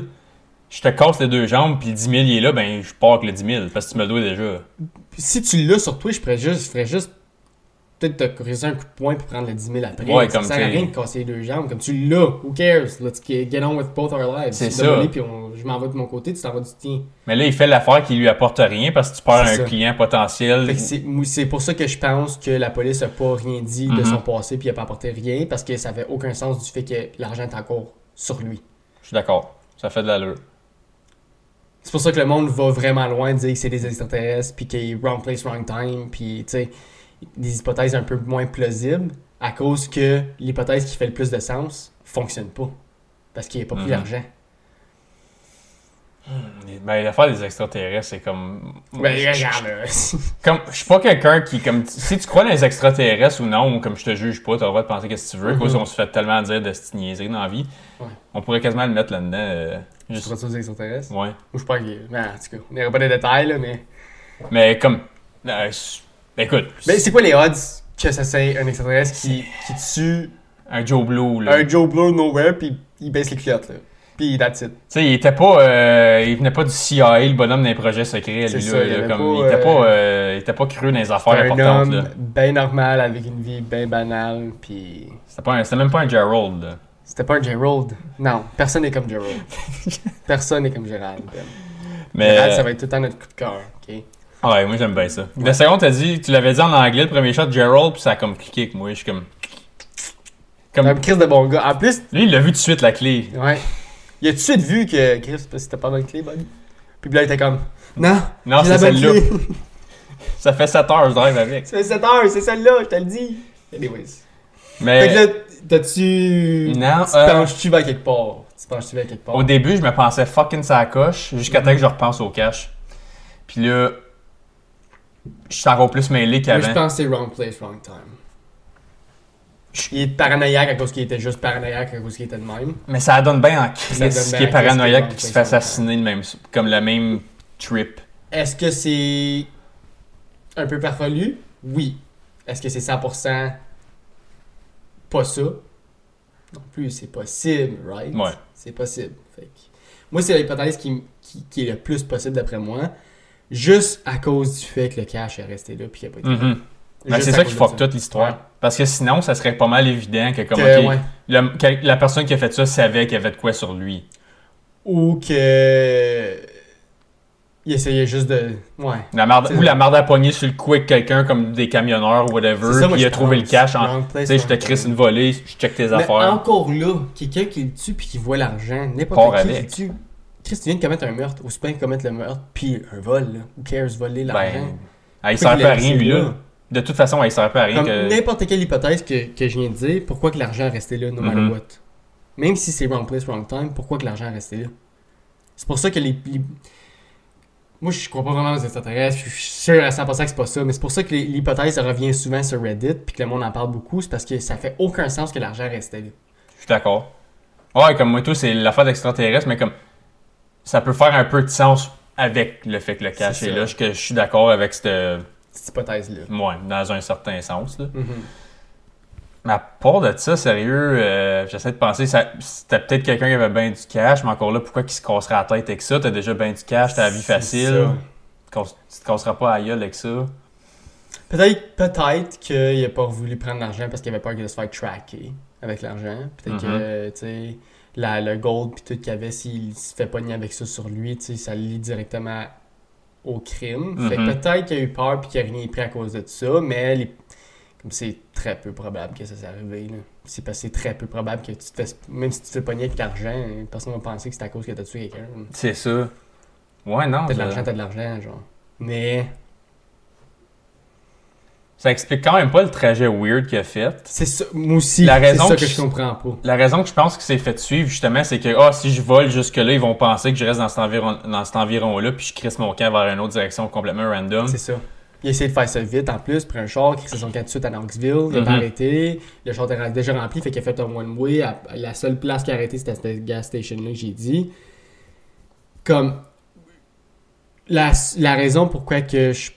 je te casse les deux jambes, puis le 10 000 il est là, ben je pars avec le 10 000 parce que tu me le dois déjà. si tu l'as sur toi, je ferais juste, je ferais juste peut-être te briser un coup de poing pour prendre le 10 000 après. Ouais, ça sert à rien de casser les deux jambes. Comme tu l'as, who cares? Let's get on with both our lives. C'est ça. puis on- je m'en vais de mon côté, tu t'en vas du tien. Mais là, il fait l'affaire qui lui apporte rien parce que tu perds un ça. client potentiel. Fait que c'est pour ça que je pense que la police a pas rien dit de Mhm. son passé puis il a pas apporté rien parce que ça avait aucun sens du fait que l'argent est encore sur lui. Je suis d'accord. Ça fait de l'allure. C'est pour ça que le monde va vraiment loin de dire que c'est des extraterrestres puis qu'il est wrong place, wrong time puis tu sais des hypothèses un peu moins plausibles à cause que l'hypothèse qui fait le plus de sens fonctionne pas parce qu'il n'a pas pris Mhm. l'argent. Ben, l'affaire des extraterrestres, c'est comme. Ben, Je- regarde, là. Comme, je suis pas quelqu'un qui, comme, si tu crois dans les extraterrestres ou non, ou comme je te juge pas, t'as le droit de penser ce que tu veux, Mhm. cause on se fait tellement dire de se niaiser dans la vie. Ouais. On pourrait quasiment le mettre là-dedans. euh, Tu juste, crois ça aux extraterrestres? ouais. Moi, je pas qu'il ben, en tout cas, on n'ira pas les détails, là, mais. Mais comme. euh, ben, écoute, Mais c'est quoi les odds que ça c'est un extraterrestre qui, qui tue un Joe Blue, là? un Joe Blow nowhere puis il baisse les culottes, là? Puis that's it. Tu sais, il était pas. euh, il venait pas du CIA, le bonhomme d'un projet secret, lui, ça, là. il là, comme, pas, il, était euh, pas, euh, il était pas cru dans les affaires un importantes, homme bien normal avec une vie bien banale, puis C'était pas un- c'était même pas un Gerald, là. c'était pas un Gerald. Non, personne n'est comme Gerald. personne n'est comme Gérald. Ben. Mais. Gérald, ça va être tout le temps notre coup de cœur, ok? Ouais, moi j'aime bien ça. La seconde, t'as dit, tu l'avais dit en anglais, le premier shot, Gerald, puis ça a comme cliqué avec moi. Je suis comme. Comme. Un Chris de bon gars. En plus, Lui, il l'a vu tout de suite, la clé. ouais. Il a tout de suite vu que Chris, c'était pas bonne clé, buddy. Puis là, il était comme. Non, Non, c'est celle-là. Ça fait 7 heures, je drive avec. C'est 7 heures, c'est celle-là, je te le dis. Anyways. Mais. Fait que là, t'as-tu. Non, Tu euh, penches-tu vers quelque part? Tu penches-tu vers quelque part? Au début, je me pensais fucking sa coche, jusqu'à temps que je repense au cash. Puis là, je suis encore plus mêlé Moi, je qu'avant. pense que c'est wrong place, wrong time. Il est paranoïaque à cause qu'il était juste paranoïaque à cause qu'il était de même. Mais ça donne bien en crise qui est paranoïaque et qui se fait assassiner le même, comme le même trip. Est-ce que c'est un peu farfelu? Oui. Est-ce que c'est 100% pas ça? Non plus, c'est possible, right? Ouais. C'est possible. Fait que- Moi, c'est l'hypothèse qui, qui, qui est le plus possible d'après moi, juste à cause du fait que le cash est resté là puis qu'il a pas été. Ben, Juste c'est ça qui fuck toute l'histoire. Ouais. Parce que sinon, ça serait pas mal évident que, comme, Que, ok, ouais. le- que la personne qui a fait ça savait qu'il y avait de quoi sur lui. Ou que. Il essayait juste de. Ouais. La marde, ou la marde à poigner sur le cou avec quelqu'un comme des camionneurs ou whatever, C'est ça, moi, puis il a trouvé le cash en. Tu sais, je te crisse une volée, je check tes Mais affaires. encore là, quelqu'un qui le tue puis qui voit l'argent, n'importe qui qui tue. Chris, tu viens de commettre un meurtre, aussi bien commettre le meurtre, puis un vol, là. Who cares, voler l'argent? Ben, il sert à rien, lui, là. De toute façon, il sert à rien Comme que. n'importe quelle hypothèse que, que je viens de dire, pourquoi que l'argent est resté là, no matter Mhm. what? Même si c'est wrong place, wrong time, pourquoi que l'argent est resté là? C'est pour ça que les, les- Moi, je crois pas vraiment aux extraterrestres, je suis sûr à 100% que c'est pas ça, mais c'est pour ça que l'hypothèse revient souvent sur Reddit, puis que le monde en parle beaucoup, c'est parce que ça fait aucun sens que l'argent restait là. Je suis d'accord. Ouais, comme moi, tout, c'est l'affaire d'extraterrestre, mais comme. Ça peut faire un peu de sens avec le fait que le cash est là. Je, suis d'accord avec cette. Cette hypothèse-là. Ouais, dans un certain sens, là. Mhm. Mais à part de ça, sérieux, euh, j'essaie de penser, c'était peut-être quelqu'un qui avait bien du cash, mais encore là, pourquoi qu'il se casserait la tête avec ça? T'as déjà bien du cash, t'as la vie facile. Tu te casseras pas la gueule avec ça. Peut-être peut-être qu'il a pas voulu prendre l'argent parce qu'il avait peur de se faire tracker avec l'argent. Peut-être Mhm. que, tu sais, la- le gold puis tout qu'il avait, s'il se fait pogner avec ça sur lui, tu sais, ça le lie directement au crime. Fait que Mhm. peut-être qu'il a eu peur puis qu'il a rien pris à cause de ça, mais les- comme c'est très peu probable que ça s'est arrivé. là. C'est parce que c'est très peu probable que tu te fais, même si tu te fais pogner avec l'argent, personne va penser que c'est à cause que t'as tué quelqu'un. C'est ça. Ouais, non. T'as de l'argent, t'as de l'argent, genre. Mais Ça explique quand même pas le trajet weird qu'il a fait. c'est ça, moi aussi, La c'est raison ça que que je- je comprends pas. La raison que je pense qu'il s'est fait suivre, justement, c'est que ah, si je vole jusque-là, ils vont penser que je reste dans cet, environ, dans cet environ-là, puis je crisse mon camp vers une autre direction complètement random. C'est ça. Il a essayé de faire ça vite en plus, pris un char, qui son camp tout de suite à Knoxville, il a Mhm. pas arrêté, le char était déjà rempli, fait qu'il a fait un one-way. À- La seule place qu'il a arrêté, c'était cette gas station-là que j'ai dit. Comme. La, la raison pourquoi que je.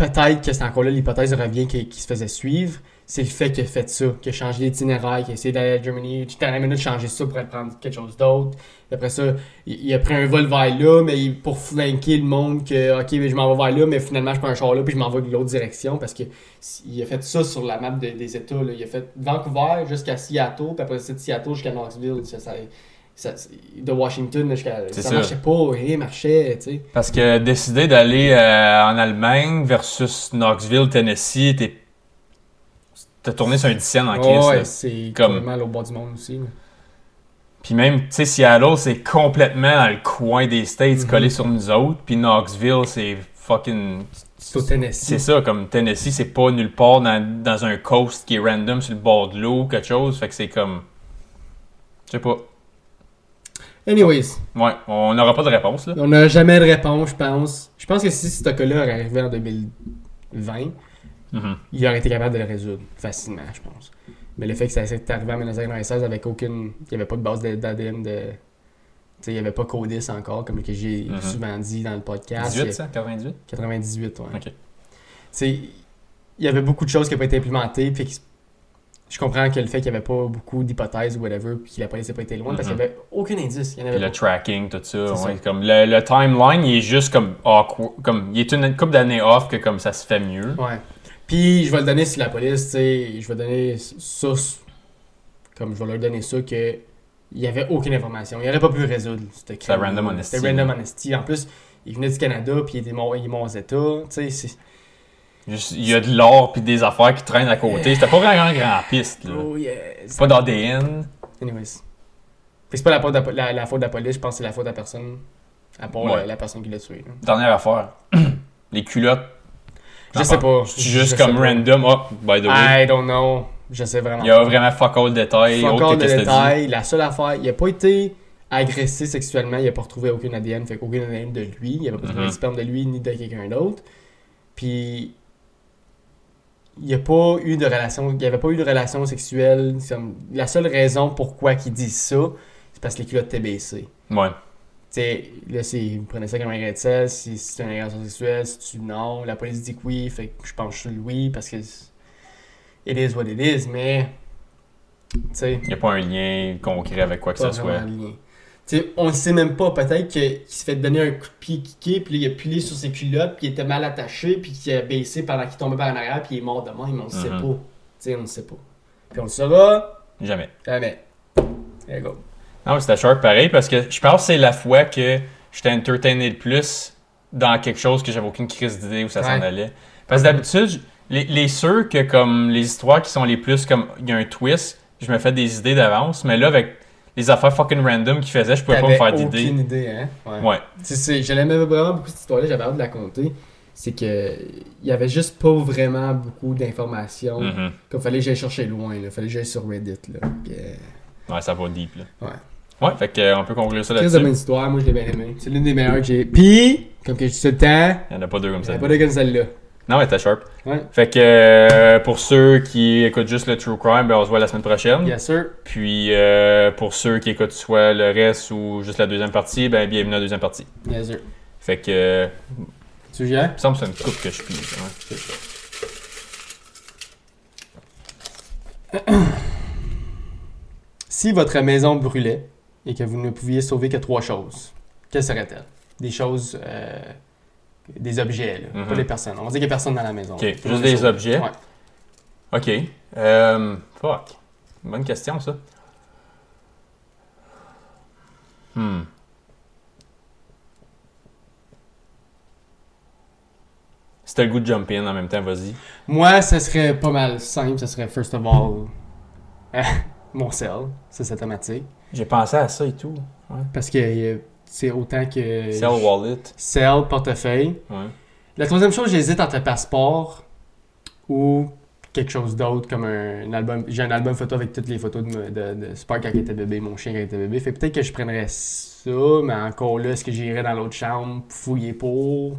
Peut-être que c'est encore là l'hypothèse revient qu'il qu'il se faisait suivre, c'est le fait qu'il a fait ça, qu'il a changé d'itinéraire, qu'il a essayé d'aller à Germany, tout à la minute changer ça pour prendre quelque chose d'autre. Après ça, il, a pris un vol vers là, mais pour flanquer le monde que, ok, je m'en vais vers là, mais finalement, je prends un char là, puis je m'en vais de l'autre direction, parce que il a fait ça sur la map de- des États. Il a fait Vancouver jusqu'à Seattle, puis après ça, de Seattle jusqu'à Knoxville. Ça, ça- ça- de Washington jusqu'à. Ça ça. marchait pas, rien marchait, tu sais. Parce que décider d'aller euh, en Allemagne versus Knoxville, Tennessee, t'es. T'as tourné sur un dixième en crise. ouais, c'est Comme- complètement au bord du monde aussi. là. Puis même, tu sais, Seattle, c'est complètement dans le coin des States, Mhm. collé sur nous autres. Puis Knoxville, c'est fucking. C'est au Tennessee. C'est ça, comme Tennessee, c'est pas nulle part dans, dans un coast qui est random sur le bord de l'eau, quelque chose. Fait que c'est comme. Je sais pas. Anyways, Ouais, on n'aura pas de réponse, là. on n'a jamais de réponse, je pense. Je pense que si ce cas-là aurait arrivé en 2020, Mhm. il aurait été capable de le résoudre facilement, je pense. Mais le fait que ça s'est arrivé en 1996 avec aucune. Il n'y avait pas de base de- d'ADN de. Tu sais, il n'y avait pas Codis encore, comme que j'ai Mhm. souvent dit dans le podcast. 18, ça? 98 98, ouais. Ok. Tu sais, il y avait beaucoup de choses qui n'ont pas été implémentées, puis je comprends que le fait qu'il n'y avait pas beaucoup d'hypothèses ou whatever, puis que la police n'a pas été loin, parce qu'il n'y avait aucun indice. Il y en Puis avait le pas. tracking, tout ça. Ouais, ça. Comme le, le timeline, il est juste comme awkward. Comme, il est une couple d'années off que comme ça se fait mieux. Ouais. Puis je vais le donner sur la police, tu sais, je vais donner ça, comme je vais leur donner ça, que il n'y avait aucune information. Il n'aurait pas pu résoudre ce crime. random honesty. C'était random honesty. En plus, il venait du Canada, puis il était mort, il est mort aux États. Tu sais, il y a de l'or puis des affaires qui traînent à côté. C'était pas vraiment une grande piste. Là. Oh pas d'ADN. Anyways. C'est pas la faute, de la, la- la faute de la police, je pense que c'est la faute de la personne. À part Ouais. la, la personne qui l'a tué. là. Dernière affaire. Les culottes. Je sais pas. C'est juste Je comme pas. random. Oh, by the way. I don't know. Je sais vraiment Il y a vraiment fuck all de détails. Fuck all détails. La seule affaire, il a pas été agressé sexuellement, il a pas retrouvé aucun ADN, fait qu'aucun ADN de lui, il avait pas trouvé Mhm. de sperme de lui ni de quelqu'un d'autre. Puis il n'y a pas eu de relation, il n'y avait pas eu de relation sexuelle. La seule raison pourquoi ils disent ça, c'est parce que les culottes étaient baissées. Ouais. Tu sais, là, c'est, vous prenez ça comme un grain de sel, si c'est une relation sexuelle, si tu non, la police dit que oui, fait que je pense sur le oui, parce que it is what it is, mais, tu sais, Il n'y a pas un lien concret avec quoi que ce soit. lien. On ne sait même pas, peut-être qu'il s'est fait donner un coup de pied kické, puis il a pilé sur ses culottes, puis il était mal attaché, puis qu'il a baissé pendant qu'il tombait par en arrière, puis il est mort de même, mais on ne sait Mhm. pas. Tu sais, on ne sait pas. Puis on le saura Jamais. jamais. There go. Non, mais c'était sharp pareil parce que je pense que c'est la fois que j'étais entertainé le plus dans quelque chose que j'avais aucune crise d'idée où ça s'en Ouais. allait. Parce que d'habitude, les, les ceux que comme les histoires qui sont les plus comme il y a un twist, je me fais des idées d'avance, mais là avec les affaires fucking random qu'ils faisaient, je pouvais pas me faire d'idées. aucune idée, hein? Ouais. Ouais. C'est, c'est, je l'aimais vraiment beaucoup cette histoire-là, j'avais hâte de la compter. C'est que il y avait juste pas vraiment beaucoup d'informations. Mhm. Comme fallait que j'aille chercher loin, là. Fallait que j'aille sur Reddit, là. Puis, euh, Ouais, ça va deep là. Ouais. Ouais, fait que, euh, on peut conclure ça là-dessus. bonne histoire, moi je l'ai bien aimé. C'est l'une des meilleures que j'ai. Puis, comme que je dis tout le temps, Il y en a pas deux comme il ça. n'y a pas de comme celle-là. Non, mais t'es sharp. Ouais. Fait que euh, pour ceux qui écoutent juste le True Crime, ben on se voit la semaine prochaine. Yes, sir. Puis euh, pour ceux qui écoutent soit le reste ou juste la deuxième partie, ben bienvenue à la deuxième partie. Yes, sir. Fait que euh, Tu viens? il me semble que c'est une coupe que je plie. ouais. Si votre maison brûlait et que vous ne pouviez sauver que trois choses, quelles seraient-elles? Des choses, euh, des objets, là, Mhm. pas des personnes. On va dire qu'il n'y a personne dans la maison. Ok, juste des objets. Ouais. Ok. Euh, fuck. Bonne question ça. Hmm. Si t'as le goût de jump in en même temps, vas-y. Moi, ça serait pas mal simple. Ça serait, first of all, euh, mon. Ça, c'est automatique. J'ai pensé à ça et tout. Parce que euh, c'est autant que... Cell wallet. Cell, portefeuille. Ouais. La troisième chose, j'hésite entre passeport ou quelque chose d'autre comme un, un album. J'ai un album photo avec toutes les photos de, de, de Spark quand il était bébé, mon chien quand il était bébé. Fait peut-être que je prendrais ça, mais encore là, est-ce que j'irais dans l'autre chambre fouiller pour?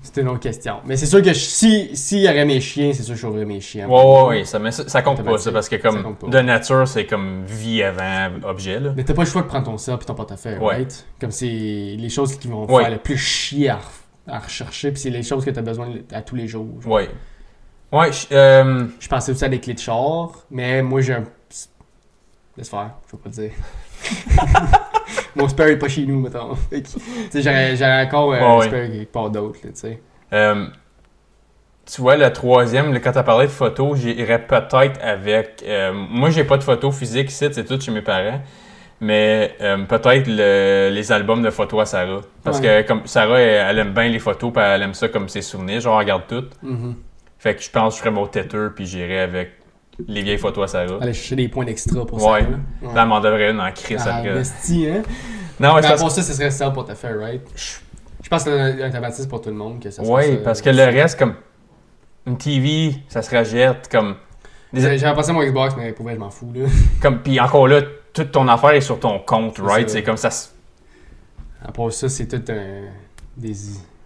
C'est une autre question. Mais c'est sûr que je- si s'il y aurait mes chiens, c'est sûr que je sauverais mes chiens. Ouais, ouais, ouais, ça, mais ça, ça compte pas, ça, parce que Ça comme compte pas. de nature, c'est comme vie avant objet, là. Mais t'as pas le choix de prendre ton cell et ton portefeuille, Ouais. right? Comme c'est les choses qui vont Ouais. faire le plus chier à, à rechercher, puis c'est les choses que t'as besoin à tous les jours. Ouais. Ouais, je- euh, Je pensais aussi à des clés de char, mais moi j'ai un. Laisse faire, je vais pas te dire. Mon spare est pas chez nous, mettons. Tu j'aurais encore euh, un spare quelque part d'autre, tu sais. euh, tu vois, le troisième, quand t'as parlé de photos, j'irais peut-être avec... euh, moi, j'ai pas de photos physiques ici, c'est tout chez mes parents. Mais euh, peut-être le- les albums de photos à Sarah. Parce Ouais. que comme Sarah, elle, elle aime bien les photos, puis elle aime ça comme ses souvenirs. Genre, elle regarde toutes. Mhm. Fait que je pense que je ferais mon têteux, puis j'irais avec les vieilles photos à Sarah. Aller chercher des points d'extra pour Ouais. ça. là. Ouais. Là, elle m'en devrait une en crise Ah, investi, hein? Non, Mais à parce part ça, ce serait ça pour te faire, right? Je pense que c'est un, automatisme pour tout le monde. que ça Oui, ça. parce que le reste, comme une TV, ça se rejette, comme. J'ai- J'avais passé mon Xbox, mais pour vrai, je m'en fous, là. comme Puis encore là, toute ton affaire est sur ton compte, right? C'est comme ça. À part ça, c'est tout un. des,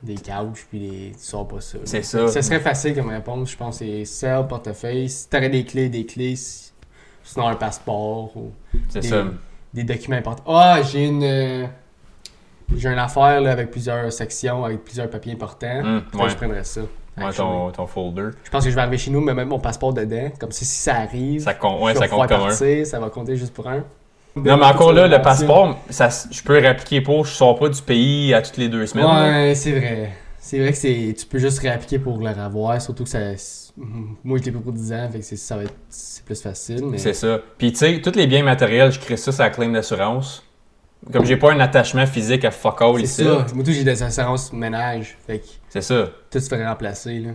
des couches, puis des, tu sors pas ça. C'est ça. Ça serait facile comme réponse, je pense. C'est cell, portefeuille. Si t'aurais des clés, des clés. si- Sinon, un passeport ou C'est des, ça. des documents importants. Ah, j'ai une. euh, J'ai une affaire là, avec plusieurs sections, avec plusieurs papiers importants. Ouais. Je prendrais ça. Ouais, ton, ton folder. Je pense que je vais arriver chez nous, mais même mon passeport dedans. Comme si, si ça arrive, Ça compte, ouais, ça compte comme un. ça va compter juste pour un. Non, mais encore là, le passeport, ça, je peux réappliquer pour, je sors pas du pays à toutes les deux semaines. Ouais, c'est vrai. C'est vrai que c'est tu peux juste réappliquer pour le revoir, surtout que ça. Moi, je l'ai pris pour 10 ans, fait que c'est- ça va être c'est plus facile. Mais... C'est ça. Puis tu sais, tous les biens matériels, je crée ça sur la claim d'assurance. Comme j'ai pas un attachement physique à fuck all C'est ici. ça. Moi, tout, j'ai des assurances ménage. Fait que C'est ça. tout se ferait remplacer. Là.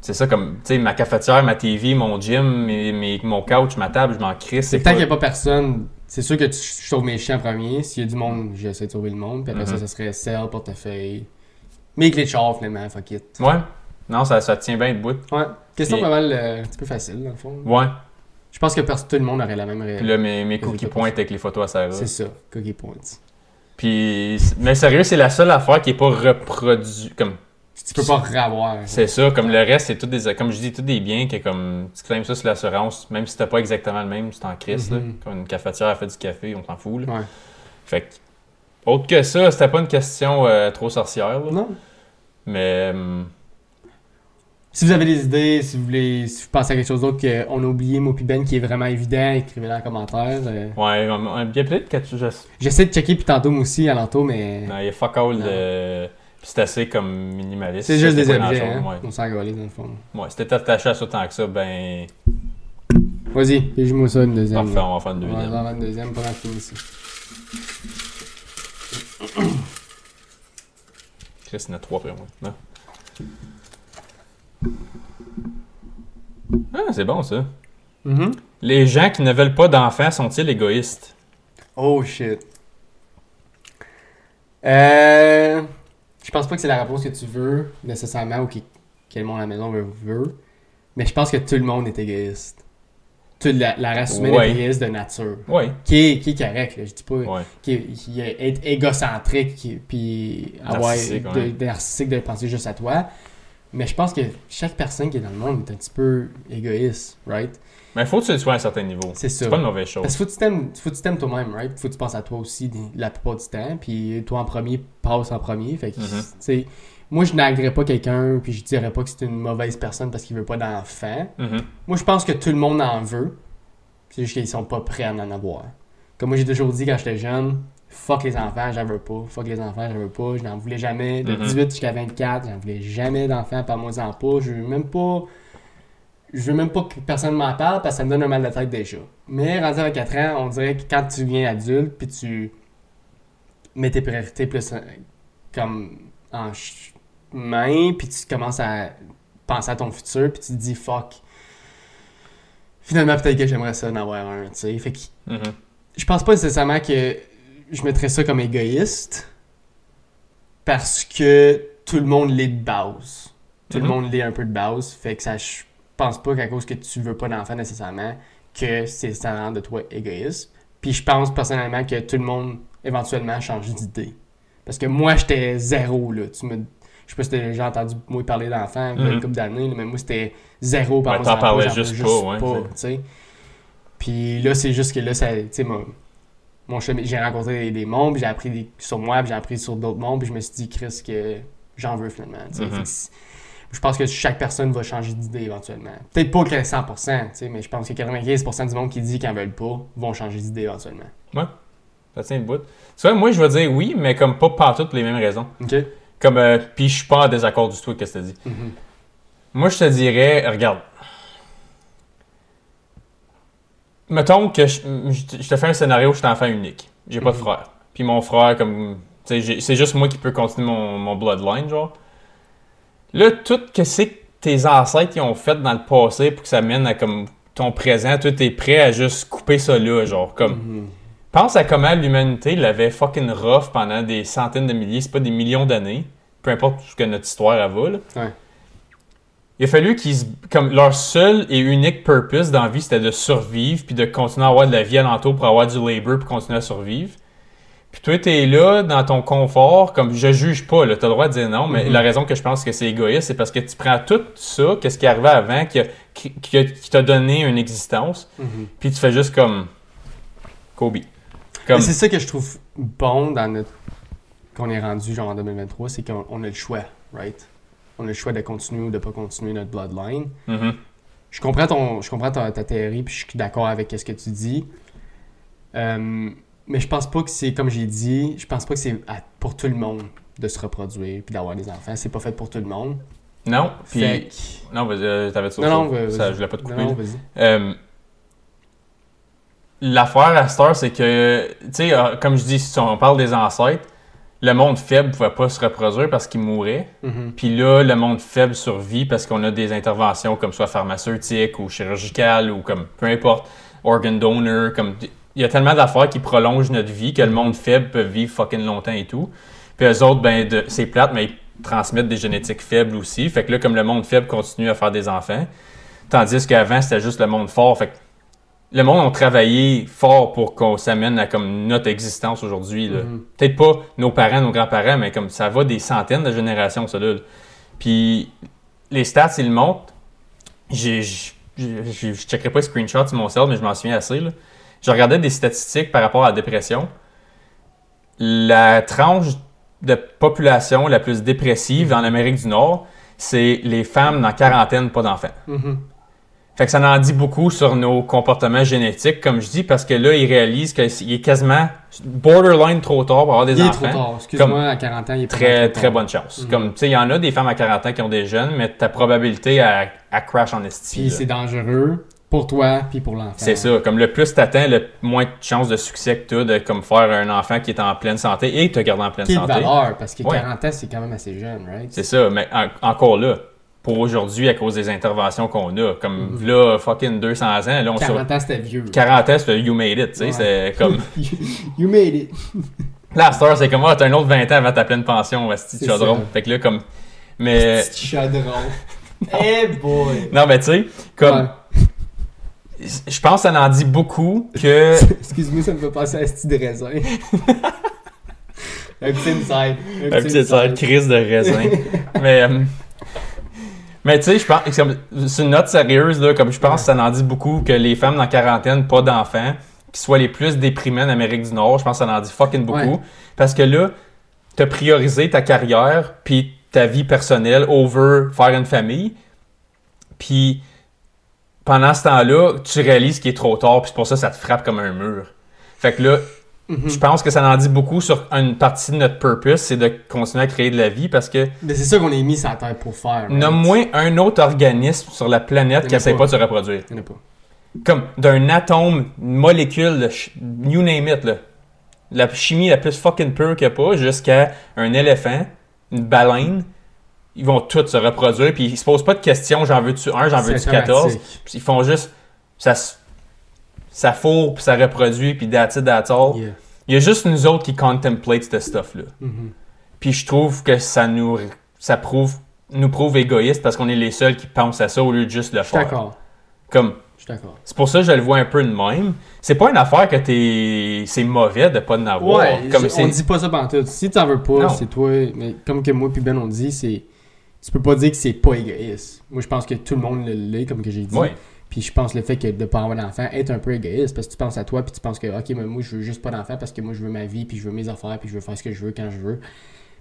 C'est ça, comme, tu sais, ma cafetière, ma TV, mon gym, mes, mes- mon couch, ma table, je m'en crisse. C'est C'est tant pas... qu'il n'y a pas personne. C'est sûr que tu, je sauve mes chiens en premier. S'il y a du monde, j'essaie de sauver le monde. Puis après ça, ça serait sel, portefeuille. Mes clés de char, finalement, fuck it. Ouais. Non, ça, ça tient bien debout. Ouais. Question pas mal euh, un petit peu facile, dans le fond. Ouais. Je pense que tout le monde aurait la même Puis réaction. là, mes, mes pas points avec les photos à Sarah. C'est ça, cookie points. Puis, mais sérieux, c'est la seule affaire qui est pas reproduite. Comme, Tu peux pas revoir. C'est ça, comme le reste, c'est tout des, comme je dis, tout des biens que comme, tu claimes ça sur l'assurance, même si t'as pas exactement le même, c'est en crise, là. Mhm. Comme une cafetière a fait du café, on t'en fout, là. Ouais. Fait que, autre que ça, c'était pas une question euh, trop sorcière, là. Non. Mais, hum, Si vous avez des idées, si vous voulez, si vous pensez à quelque chose d'autre qu'on a oublié, moi puis Ben, qui est vraiment évident, écrivez-le en commentaire. euh. ouais, a peut-être quelque chose, J'essaie de checker puis tantôt moi aussi alentour, mais non, il y a fuck all de, c'est assez comme minimaliste. c'est juste des objets. Hein? On s'en dans le fond. Ouais, ouais c'était attaché à ça tant que ça, ben, Vas-y, pige-moi ça une deuxième. parfait, on va faire une On va deuxième. faire une deuxième pendant que finis ici. Chris, il y en a trois après moi. Non? Ah, c'est bon ça. Mhm. Les gens qui ne veulent pas d'enfants sont-ils égoïstes? Oh shit. Euh. Je pense pas que c'est la réponse que tu veux, nécessairement, ou que, que le monde à la maison veut, veut. Mais je pense que tout le monde est égoïste. Toute la, la race humaine Ouais. est égoïste de nature. Oui. Qui est, qui est correct, là. Je dis pas. Ouais. Qui est, qui est égocentrique, puis avoir Narcissique, de, ouais. de narcissique de penser juste à toi. Mais je pense que chaque personne qui est dans le monde est un petit peu égoïste, right? Mais il faut que tu le sois à un certain niveau. C'est ça. C'est pas une mauvaise chose. Parce que faut que tu t'aimes, faut que tu t'aimes toi-même, right? Faut que tu penses à toi aussi la plupart du temps. Puis toi en premier, passe en premier. Fait que, Mhm. tu sais, moi je n'agrérais pas quelqu'un, puis je dirais pas que c'est une mauvaise personne parce qu'il veut pas d'enfant. Mhm. Moi je pense que tout le monde en veut. C'est juste qu'ils sont pas prêts à en avoir. Comme moi j'ai toujours dit quand j'étais jeune, fuck les enfants, j'en veux pas. Fuck les enfants, j'en veux pas. Je n'en voulais jamais. De Mhm. 18 jusqu'à 24, j'en voulais jamais d'enfants, par moi en pas. Je veux même pas. Je veux même pas que personne m'en parle parce que ça me donne un mal de tête déjà. Mais rendu à 4 ans, on dirait que quand tu viens adulte, puis tu mets tes priorités plus comme en chemin, puis tu commences à penser à ton futur, puis tu te dis fuck. Finalement, peut-être que j'aimerais ça en avoir un, tu sais. Fait que Mhm. je pense pas nécessairement que je mettrais ça comme égoïste parce que tout le monde l'est de base. Tout le Mhm. monde l'est un peu de base. Fait que ça, je pense pas qu'à cause que tu veux pas d'enfant nécessairement, que c'est ça rend de toi égoïste. Puis je pense personnellement que tout le monde éventuellement change d'idée. Parce que moi, j'étais zéro, là. Tu me... Je sais pas si t'as déjà entendu moi parler d'enfants il y a une Mhm. couple d'années, mais moi, c'était zéro par Ouais, moi, t'en parlais veux juste pas, ouais, tu sais. Puis là, c'est juste que là, ça, mon, mon chemin- j'ai rencontré des, des mondes, puis j'ai appris des- sur moi, puis j'ai appris sur d'autres mondes, puis je me suis dit, Chris, que j'en veux finalement. sais. Je pense que chaque personne va changer d'idée éventuellement. Peut-être pas que 100%, tu sais, mais je pense que 95% du monde qui dit qu'ils en veulent pas vont changer d'idée éventuellement. Ça tient le bout. Tu vois, moi, je vais dire oui, mais comme pas partout pour les mêmes raisons. OK? Comme, euh, puis je suis pas en désaccord du tout avec ce que tu as dit. Mhm. Moi, je te dirais, regarde. Mettons que je, je te- fais un scénario où je suis enfant unique. J'ai pas de Mhm. frère. Puis mon frère, comme. C'est juste moi qui peux continuer mon, mon bloodline, genre. Là, tout que c'est que tes ancêtres ils ont fait dans le passé pour que ça mène à comme ton présent, toi, t'es prêt à juste couper ça là, genre. Comme. Mhm. Pense à comment l'humanité l'avait fucking rough pendant des centaines de milliers, c'est pas des millions d'années. Peu importe ce que notre histoire elle va, là. Ouais. Il a fallu qu'ils comme leur seul et unique purpose dans la vie, c'était de survivre puis de continuer à avoir de la vie alentour pour avoir du labor pour continuer à survivre. Puis toi, t'es là dans ton confort, comme je juge pas, là, t'as le droit de dire non, mais Mhm. la raison que je pense que c'est égoïste, c'est parce que tu prends tout ça, qu'est-ce qui arrivait avant, qui qui qui a- qui t'a donné une existence, Mhm. puis tu fais juste comme Kobe. Comme, C'est ça que je trouve bon dans notre. qu'on est rendu genre en 2023, c'est qu'on on a le choix, right? On a le choix de continuer ou de pas continuer notre bloodline. Mhm. Je comprends, ton, je comprends ta, ta théorie, puis je suis d'accord avec ce que tu dis. Euh, mais je pense pas que c'est, comme j'ai dit, je pense pas que c'est pour tout le monde de se reproduire puis d'avoir des enfants. C'est pas fait pour tout le monde. Non, puis que- non, vas-y, euh, t'avais ça. Non, non, ça, je voulais pas te couper. Non, vas-y. Euh, L'affaire à Star, c'est que, tu sais, euh, comme je dis, si on parle des ancêtres, le monde faible pouvait pas se reproduire parce qu'il mourait. Mhm. Puis là, le monde faible survit parce qu'on a des interventions comme soit pharmaceutiques ou chirurgicales ou comme peu importe, organ donor. Comme il y a tellement d'affaires qui prolongent notre vie que le monde faible peut vivre fucking longtemps et tout. Puis eux autres, ben, c'est plate, mais ils transmettent des génétiques faibles aussi. Fait que là, comme le monde faible continue à faire des enfants, tandis qu'avant c'était juste le monde fort. Fait que le monde a travaillé fort pour qu'on s'amène à comme notre existence aujourd'hui. Mhm. Peut-être pas nos parents, nos grands-parents, mais comme ça va des centaines de générations, ça là. Puis les stats, ils j'ai- je checkerai pas les screenshots sur mon cell, mais je m'en souviens assez. Là. Je regardais des statistiques par rapport à la dépression. La tranche de population la plus dépressive en Amérique du Nord, c'est les femmes dans quarantaine, pas d'enfants. Mhm. Fait que ça en dit beaucoup sur nos comportements génétiques, comme je dis, parce que là, ils réalisent qu'il est quasiment borderline trop tard pour avoir des Il est enfants. trop tard. Excuse-moi, à 40 ans, il est Très, trop très bonne chance. Mhm. Comme, tu sais, il y en a des femmes à 40 ans qui ont des jeunes, mais ta probabilité à, à crash en Puis estime. c'est dangereux pour toi puis pour l'enfant. C'est ça. Comme le plus t'attends, le moins de chances de succès que tu as de comme faire un enfant qui est en pleine santé et te garder en pleine de santé. valeur, parce que Ouais. 40 ans, c'est quand même assez jeune, right? C'est ça. Mais en- encore là, pour aujourd'hui, à cause des interventions qu'on a, comme Mhm. là, fucking 200 ans, là, on sur 40 ans, c'était vieux. 40 ans, le you made it, tu sais. Ouais. C'est comme. you, made it. Là, heure, c'est comme, ah, t'as un autre 20 ans avant ta pleine pension, C'est chaudron? Fait que là, comme. Mais. Petit chaudron? hey boy! Non, mais tu sais, comme. Ouais. Je pense que ça en dit beaucoup que. Excuse-moi, ça me fait penser à style de raisin. un petit inside. un petit inside, crise de raisin. mais. euh, mais tu sais, je pense. C'est une note sérieuse, là, comme je pense que ça en dit beaucoup que les femmes dans quarantaine, pas d'enfants, qui soient les plus déprimées en Amérique du Nord, je pense que ça en dit fucking beaucoup. Ouais. Parce que là, t'as priorisé ta carrière, puis ta vie personnelle over faire une famille. Puis pendant ce temps-là, tu réalises qu'il est trop tard, puis pour ça ça te frappe comme un mur. Fait que là, Mhm. je pense que ça en dit beaucoup sur une partie de notre purpose, c'est de continuer à créer de la vie parce que Mais c'est ça qu'on est mis sur la terre pour faire. right? nomme-moi un autre organisme sur la planète qui en a essaie pas. pas de se reproduire. Il en a pas. Comme d'un atome, une molécule, you name it, là. La chimie la plus fucking pure qu'il y a pas, jusqu'à un éléphant, une baleine, ils vont tous se reproduire, puis ils se posent pas de questions, j'en veux-tu un, j'en veux-tu C'est 14. automatique. Puis ils font juste, ça, ça fourre, puis ça reproduit, puis that's it, that's all. Yeah. Il y a juste nous autres qui contemplate ce stuff-là. Mhm. Puis je trouve que ça nous, ça prouve, nous prouve égoïste parce qu'on est les seuls qui pensent à ça au lieu de juste le faire. d'accord. Comme, Je suis d'accord. c'est pour ça que je le vois un peu de même. C'est pas une affaire que t'es, c'est mauvais de pas en avoir. Ouais, Comme on dit pas ça pantoute. Si t'en veux pas, c'est toi. Mais comme que moi puis Ben on dit, c'est. Tu peux pas dire que c'est pas égoïste. Moi je pense que tout le monde le l'est, comme que j'ai dit. Puis je pense le fait que de pas avoir d'enfant est un peu égoïste parce que tu penses à toi puis tu penses que ok mais moi je veux juste pas d'enfant parce que moi je veux ma vie puis je veux mes affaires puis je veux faire ce que je veux quand je veux.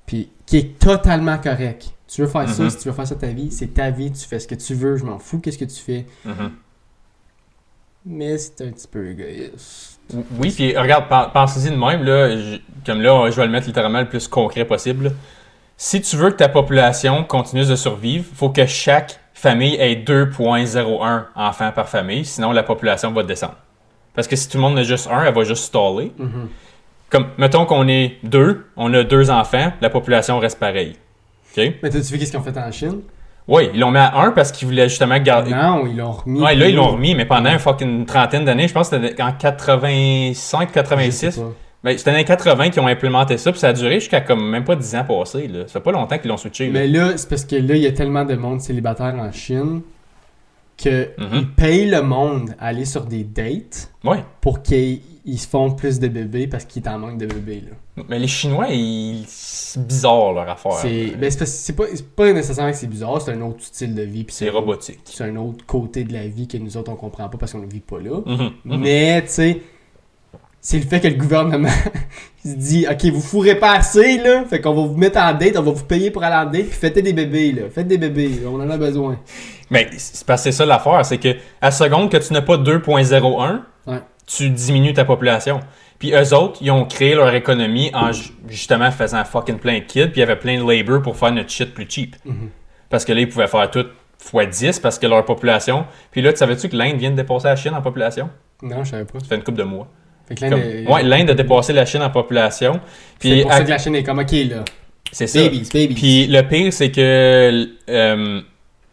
Puis qui est totalement correct. Tu veux faire ça, Mhm. si tu veux faire ça ta vie, c'est ta vie, tu fais ce que tu veux, je m'en fous qu'est-ce que tu fais. Mhm. Mais c'est un petit peu égoïste. Oui, puis regarde, pen- pense-y de même, là, je- comme là, je vais le mettre littéralement le plus concret possible. Si tu veux que ta population continue de survivre, il faut que chaque famille ait 2.01 enfants par famille, sinon la population va descendre. Parce que si tout le monde en a juste un, elle va juste staller. Mhm. Comme, mettons qu'on est deux, on a deux enfants, la population reste pareille. Mais t'as-tu vu qu'est-ce qu'ils ont fait en Chine? Oui, ils l'ont mis à un parce qu'ils voulaient justement garder. Non, ils l'ont remis. Ouais, là, ils l'ont remis, mais pendant un fucking trentaine d'années, je pense que c'était en 85, Je 86. sais pas. Ben, c'était dans les 80 qui ont implémenté ça, puis ça a duré jusqu'à comme même pas 10 ans passés. Là. Ça fait pas longtemps qu'ils l'ont switché. là. Mais là, c'est parce que là, il y a tellement de monde célibataire en Chine que Mhm. ils payent le monde à aller sur des dates Ouais. pour qu'ils ils se font plus de bébés parce qu'ils en manquent de bébés. Là. Mais les Chinois, ils... c'est bizarre leur affaire. C'est ben, que c'est pas, c'est pas nécessairement que c'est bizarre, c'est un autre style de vie. C'est robotique. C'est un autre côté de la vie que nous autres on comprend pas parce qu'on ne vit pas là. Mhm, mhm. Mais, tu sais, c'est le fait que le gouvernement se dit Ok, vous fourrez pas assez, là. Fait qu'on va vous mettre en date, on va vous payer pour aller en date, puis faites des bébés, là. Faites des bébés, on en a besoin. Mais c'est parce que c'est ça l'affaire, c'est que à seconde que tu n'as pas 2.01, Ouais. tu diminues ta population. Puis eux autres, ils ont créé leur économie en ju- justement faisant fucking plein de kids, puis il y avait plein de labor pour faire notre shit plus cheap. Mhm. Parce que là, ils pouvaient faire tout x 10 parce que leur population. Puis là, tu savais-tu que l'Inde vient de dépasser la Chine en population? Non, je savais pas. Ça fait une couple de mois. Fait que le- Ouais, l'Inde a dépassé la Chine en population. c'est Puis pour à- ça que la chaîne est comme Ok, là. c'est ça. Babies, babies. Puis le pire, c'est que euh,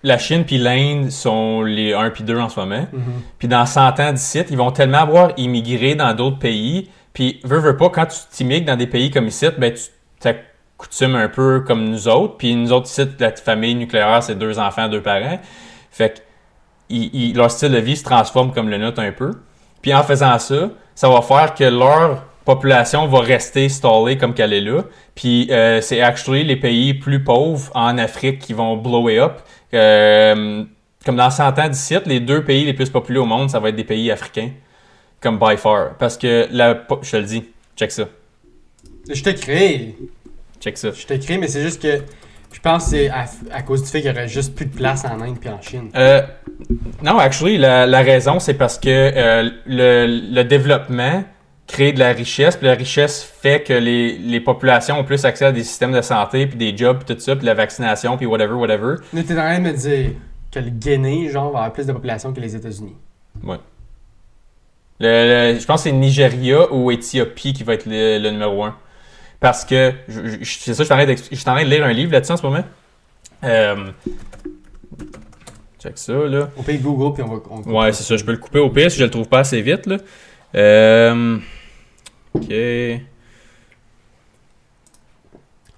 la Chine puis l'Inde sont les 1 puis 2 en ce moment. Mhm. Puis dans 100 ans d'ici, ils vont tellement avoir immigré dans d'autres pays. Puis, veux, veux pas, quand tu t'immigres dans des pays comme ici, ben, tu t'accoutumes un peu comme nous autres. Puis nous autres ici, la famille nucléaire, c'est deux enfants, deux parents. Fait que ils- ils- leur style de vie se transforme comme le nôtre un peu. Puis en faisant ça, ça va faire que leur population va rester stallée comme qu'elle est là. Puis euh, c'est actually les pays plus pauvres en Afrique qui vont blower up. Euh, comme dans 100 ans d'ici, les deux pays les plus populaires au monde, ça va être des pays africains. Comme by far. Parce que, la, je te le dis, check ça. Je t'écris. Check ça. Je t'écris, mais c'est juste que je pense que c'est à, à cause du fait qu'il y aurait juste plus de place en Inde puis en Chine. Euh, non, actually, la, la raison, c'est parce que euh, le, le développement crée de la richesse, puis la richesse fait que les, les populations ont plus accès à des systèmes de santé, puis des jobs, puis tout ça, puis la vaccination, puis whatever, whatever. Mais t'es en train de me dire que le Guinée, genre, va avoir plus de population que les États-Unis. Le- le- je pense que c'est Nigeria ou Éthiopie qui va être le, le numéro un. Parce que, c'est ça, je suis en train d'ex- je suis en train de lire un livre là-dessus en ce moment. Euh, check ça, là. On paye Google puis on va. on- Ouais, c'est ça. Je peux le couper au pire si je le trouve pas assez vite. Là. Euh, ok.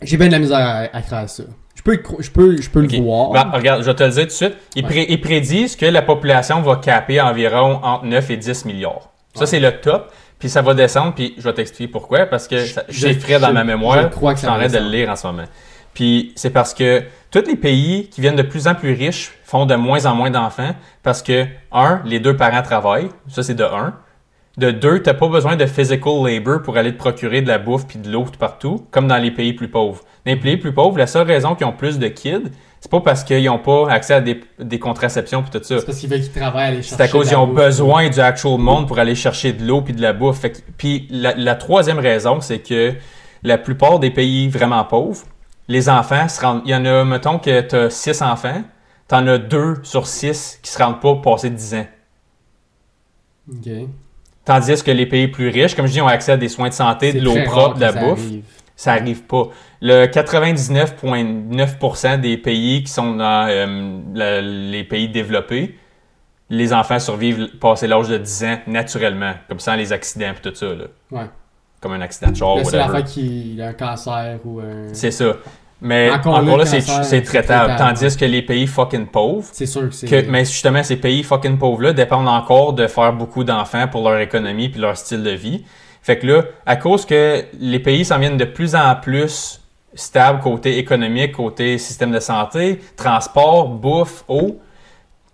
J'ai bien de la misère à, à créer ça. Je peux, je peux, je peux le voir. Ben, regarde, je vais te le dire tout de suite. Ils, Ouais. pré- ils prédisent que la population va caper environ entre 9 et 10 milliards. Ça, Ouais. c'est le top. Puis ça va descendre. Puis je vais t'expliquer pourquoi. Parce que j'ai frais dans je- ma mémoire. je crois que ça en train de le lire en ce moment. Puis c'est parce que tous les pays qui viennent de plus en plus riches font de moins en moins d'enfants parce que, un, les deux parents travaillent. Ça, c'est de un. De deux, t'as pas besoin de physical labor pour aller te procurer de la bouffe puis de l'eau tout partout, comme dans les pays plus pauvres. Dans les pays plus pauvres, la seule raison qu'ils ont plus de kids, c'est pas parce qu'ils ont pas accès à des, des contraceptions puis tout ça. C'est parce qu'ils veulent qu'ils travaillent à aller chercher. C'est à cause qu'ils ont bouffe. besoin du actual monde pour aller chercher de l'eau puis de la bouffe. Fait que- puis la, la troisième raison, c'est que la plupart des pays vraiment pauvres, les enfants se rendent. Il y en a, mettons que tu as six enfants, t'en as deux sur six qui se rendent pas passer 10 ans. Ok. Tandis que les pays plus riches, comme je dis, ont accès à des soins de santé, de l'eau propre, de la bouffe. arrive. Ça arrive pas. Le 99,9% des pays qui sont dans euh, les pays développés, les enfants survivent passé l'âge de 10 ans naturellement, comme sans les accidents et tout ça. Là. Ouais. Comme un accident de char, c'est l'affaire qui a un cancer ou un. C'est ça. Mais Encore encore, là, c'est traitable. traitable, Tandis que les pays fucking pauvres, C'est sûr que c'est. mais justement, ces pays fucking pauvres-là dépendent encore de faire beaucoup d'enfants pour leur économie puis leur style de vie. Fait que là, à cause que les pays s'en viennent de plus en plus stables côté économique, côté système de santé, transport, bouffe, eau,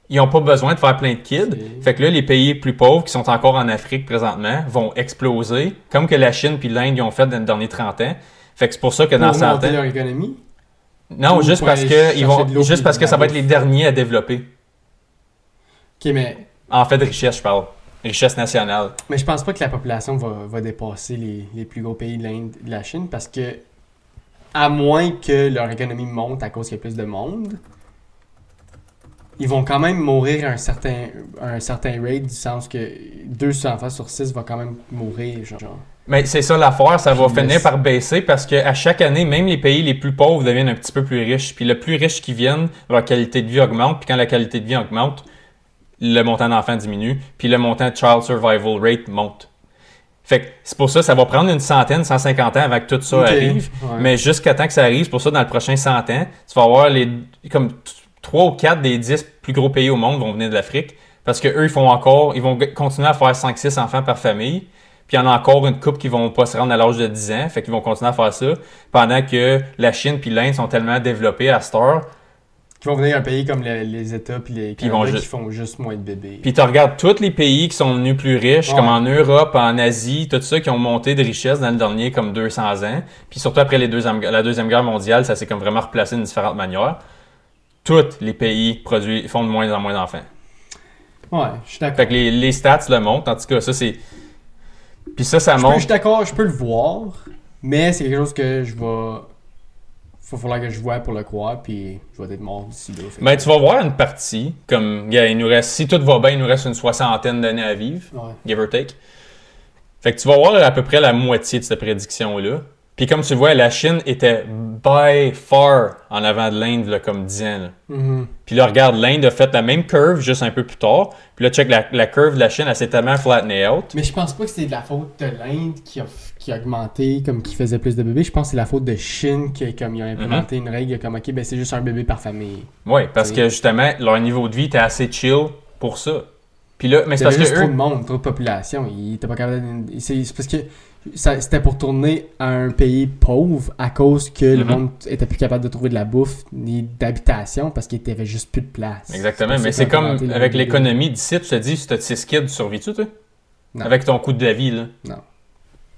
ils n'ont pas besoin de faire plein de kids. Fait que là, les pays plus pauvres qui sont encore en Afrique présentement vont exploser, comme que la Chine puis l'Inde ont fait dans les derniers 30 ans. Fait que c'est pour ça que dans pour 100 monter ans... leur économie? Non, Ou juste parce que ils vont, juste parce que ça va être les derniers à développer. Ok, mais. En fait, de richesse, je parle. Richesse nationale. Mais je pense pas que la population va, va dépasser les, les plus gros pays de l'Inde de la Chine parce que, à moins que leur économie monte à cause qu'il y a plus de monde, ils vont quand même mourir à un certain, à un certain rate, du sens que deux enfants sur six vont quand même mourir. Genre. Mais c'est ça l'affaire, ça va finir par baisser parce que à chaque année, même les pays les plus pauvres deviennent un petit peu plus riches. Puis le plus riche qu'ils viennent, leur qualité de vie augmente. Puis quand la qualité de vie augmente, le montant d'enfants diminue. Puis le montant de child survival rate monte. Fait que c'est pour ça, ça va prendre une centaine, 150 ans avant que tout ça arrive. ouais. Mais jusqu'à temps que ça arrive, c'est pour ça, dans le prochain 100 ans, tu vas avoir les comme 3 ou 4 des 10 plus gros pays au monde vont venir de l'Afrique. Parce que eux, ils font encore, ils vont continuer à faire 5-6 enfants par famille. Puis il y en a encore une couple qui vont pas se rendre à l'âge de 10 ans. Fait qu'ils vont continuer à faire ça. Pendant que la Chine puis l'Inde sont tellement développés à cette heure. Qui vont venir un pays comme le- les États puis les ils vont ju- qui font juste moins de bébés. Puis tu regardes tous les pays qui sont devenus plus riches, Ouais. comme en Europe, en Asie, tout ça, qui ont monté de richesse dans le dernier comme 200 ans. Puis surtout après les la Deuxième Guerre mondiale, ça s'est comme vraiment replacé d'une différente manière. Tous les pays produisent, font de moins en moins d'enfants. Ouais, je suis d'accord. Fait que les, les stats le montrent. En tout cas, ça, c'est... Puis ça, ça peux- je montre... suis d'accord, je peux le voir, mais c'est quelque chose que je vais. Faut falloir que je vois pour le croire, puis je vais être mort d'ici là. Que- Ben, tu vas voir une partie, comme, il nous reste... Si tout va bien, il nous reste une soixantaine d'années à vivre. Ouais. give or take. Fait que tu vas voir à peu près la moitié de cette prédiction-là. Puis comme tu vois, la Chine était by far en avant de l'Inde, comme 10 ans. là. Mhm. Puis là, regarde, l'Inde a fait la même curve juste un peu plus tard. Puis là, check la, la curve de la Chine, elle s'est tellement flattened out. Mais je pense pas que c'est de la faute de l'Inde qui a, qui a augmenté, comme qui faisait plus de bébés. Je pense que c'est la faute de Chine qui, comme ils ont implémenté Mhm. une règle comme, ok, ben c'est juste un bébé par famille. Oui, parce que justement, leur niveau de vie était assez chill pour ça. Puis là, mais c'est parce juste que trop eux, de monde, trop de population. Ils étaient pas capables de- C'est parce que c'était pour tourner à un pays pauvre à cause que le Mhm. monde était plus capable de trouver de la bouffe ni d'habitation parce qu'il n'y avait juste plus de place. Exactement, mais c'est comme avec l'économie d'ici, tu te dis, si t'as 6 kids, tu survis-tu, toi? Avec ton coût de la vie, là? Non.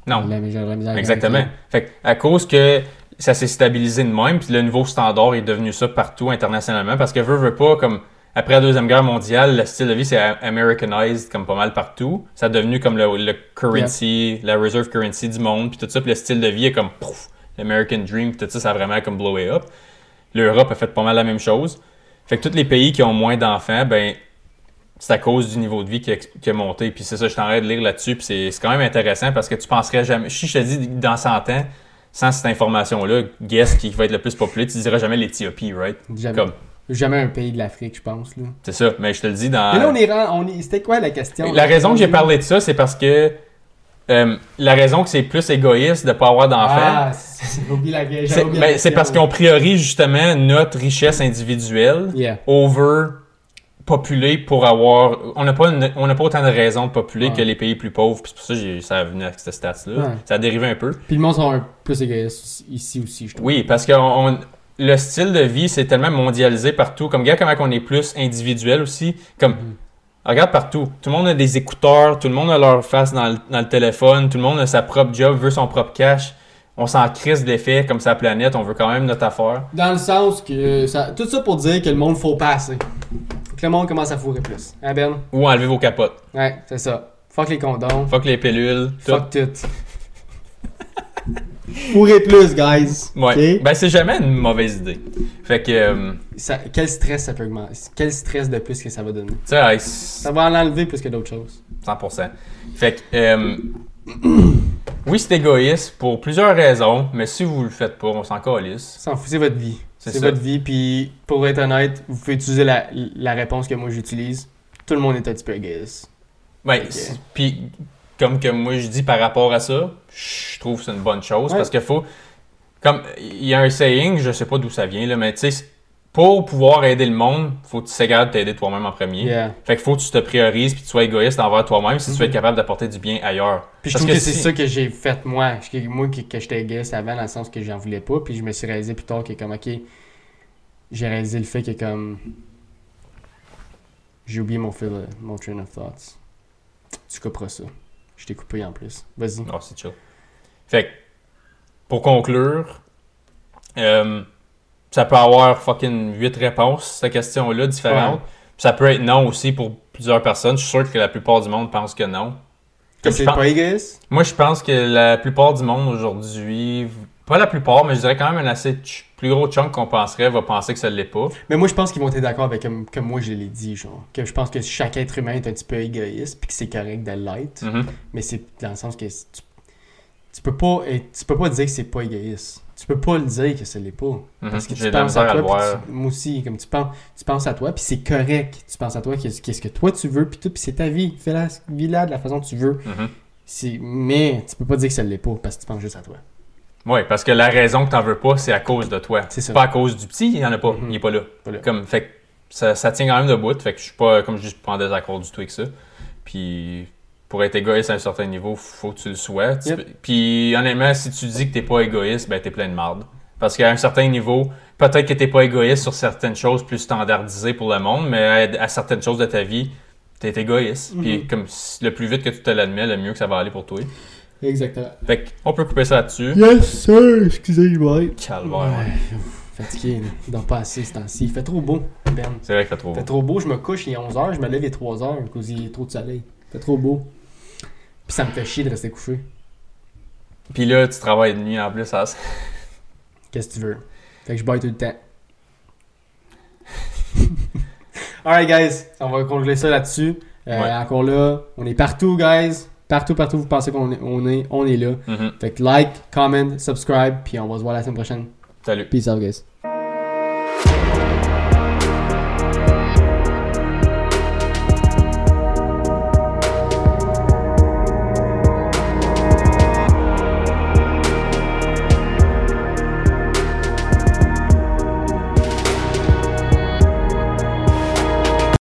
Non. Misère Exactement. avec Fait que, à cause que ça s'est stabilisé de même, puis le nouveau standard est devenu ça partout internationalement, parce que veut, veut pas, comme après la Deuxième Guerre mondiale, le style de vie s'est Americanized comme pas mal partout. Ça a devenu comme le, le currency, la reserve currency du monde, puis tout ça, puis le style de vie est comme pouf, l'American Dream, puis tout ça, ça a vraiment comme blowé up. L'Europe a fait pas mal la même chose. Fait que tous les pays qui ont moins d'enfants, ben c'est à cause du niveau de vie qui a, qui a monté. Puis c'est ça, je t'en de lire là-dessus. Puis c'est- quand même intéressant parce que tu penserais jamais. Si je te dis dans 100 ans, sans cette information-là, guess qui va être le plus populaire, tu dirais jamais l'Éthiopie, right? Jamais, Comme, jamais un pays de l'Afrique, je pense. Là. c'est ça. Mais je te le dis dans. Mais là, on est, on est- C'était quoi la question? La raison que j'ai parlé de ça, c'est parce que euh, la raison que c'est plus égoïste de pas avoir d'enfants, Ah, c'est- c'est ben, c'est parce qu'on priorise justement notre richesse individuelle Yeah. over populer pour avoir. On n'a pas, une- on n'a pas autant de raisons de populer Ouais. que les pays plus pauvres. puis C'est pour ça que ça a venu avec cette stats-là. Ouais. Ça a dérivé un peu. Puis le monde sont un plus égoïstes ici aussi, je trouve. Oui, parce que on- le style de vie, c'est tellement mondialisé partout. Comme, regarde comment on est plus individuel aussi. Comme, Mhm. regarde partout. Tout le monde a des écouteurs, tout le monde a leur face dans le, dans le téléphone, tout le monde a sa propre job, veut son propre cash. On s'en crisse d'effet comme sa planète, on veut quand même notre affaire. Dans le sens que. Ça, tout ça pour dire que le monde faut pas assez. Que le monde commence à fourrer plus. Hein, Ben? Ou enlever vos capotes. Ouais, c'est ça. Fuck les condoms. Fuck les pilules, tout. Fuck tout. fourrer plus, guys. Ouais. Ben, c'est jamais une mauvaise idée. Fait que, euh, Ça- quel stress ça peut augmenter? Quel stress de plus que ça va donner? tu sais, hey, Ça va en enlever plus que d'autres choses. 100%. Fait que, euh, oui, c'est égoïste pour plusieurs raisons, mais si vous le faites pas, on s'en calisse. S'en fout, c'est votre vie. C'est votre vie, puis pour être honnête, vous pouvez utiliser la, la réponse que moi j'utilise. Tout le monde est un petit peu égoïste. Ouais, puis comme que moi je dis par rapport à ça, je trouve que c'est une bonne chose Ouais. parce qu'il faut comme il y a un saying, je sais pas d'où ça vient là, mais tu sais pour pouvoir aider le monde, faut que tu capable de t'aider toi-même en premier. Yeah. Fait qu'il faut que tu te priorises puis tu sois égoïste envers toi-même si tu veux Mhm. être capable d'apporter du bien ailleurs. Puis je Parce trouve que, que c'est ça que j'ai fait moi. Moi, que, que j'étais égoïste avant, dans le sens que j'en voulais pas. Puis je me suis réalisé plus tard que, comme, ok, j'ai réalisé le fait que, comme, j'ai oublié mon fil, mon train of thoughts. Tu couperas ça. Je t'ai coupé en plus. Vas-y. Oh, c'est chill. Fait que, pour conclure, euh, ça peut avoir fucking 8 réponses, cette question-là. Ouais. Puis Ça peut être non aussi pour plusieurs personnes. Je suis sûr que la plupart du monde pense que non. Que c'est pas égoïste? Moi, je pense que la plupart du monde aujourd'hui, pas la plupart, mais je dirais quand même un assez plus gros chunk qu'on penserait va penser que ça l'est pas. Mais moi, je pense qu'ils vont être d'accord avec comme, comme moi je l'ai dit, genre. Que je pense que chaque être humain est un petit peu égoïste, puis que c'est correct de l'être. Mhm. Mais c'est dans le sens que tu, tu peux pas être- tu peux pas dire que c'est pas égoïste. Tu peux pas le dire que ce l'est pas. Mhm. Parce que tu la penses à à toi, voir. tu- moi aussi, comme tu penses, tu penses à toi, puis c'est correct. Tu penses à toi, qu'est-ce que toi tu veux, puis tout, puis c'est ta vie. Fais-la, vis-la de la façon que tu veux. Mhm. Mais tu peux pas dire que ça l'est pas, parce que tu penses juste à toi. Oui, parce que la raison que t'en veux pas, c'est à cause de toi. C'est. Pas à cause du petit, il y en a pas. Mhm. Il est pas là. Comme, fait que ça, ça tient quand même debout. Fait que je suis pas, comme je dis, je suis pas en désaccord du tout avec ça. Puis, pour être égoïste à un certain niveau, faut que tu le sois. Tu Yep. peux- Puis, honnêtement, si tu dis que t'es pas égoïste, ben t'es plein de marde. Parce qu'à un certain niveau, peut-être que t'es pas égoïste sur certaines choses plus standardisées pour le monde, mais à, à certaines choses de ta vie, t'es égoïste. Puis, Mhm. comme le plus vite que tu te l'admets, le mieux que ça va aller pour toi. Exactement. Fait qu'on peut couper ça là-dessus. Yes, sir! Excusez-moi. Calvaire, ouais. Fatigué, là. Il dort pas assez ce temps-ci. Il fait trop beau, Ben. C'est vrai que fait trop Il beau. fait trop beau, je me couche, il est 11h, je me lève, il est 3h, à cause il y a trop de soleil. Il fait trop beau. Puis ça me fait chier de rester couché. Puis là, tu travailles de nuit en plus. Ça, Qu'est-ce que tu veux? Fait que je baille tout le temps. Alright, guys, on va conclure ça là-dessus. Euh, Ouais. Encore là, on est partout, guys. Partout, partout, vous pensez qu'on est, on est, on est là. Mhm. Fait que like, comment, subscribe, puis on va se voir la semaine prochaine. Salut. Peace out, guys.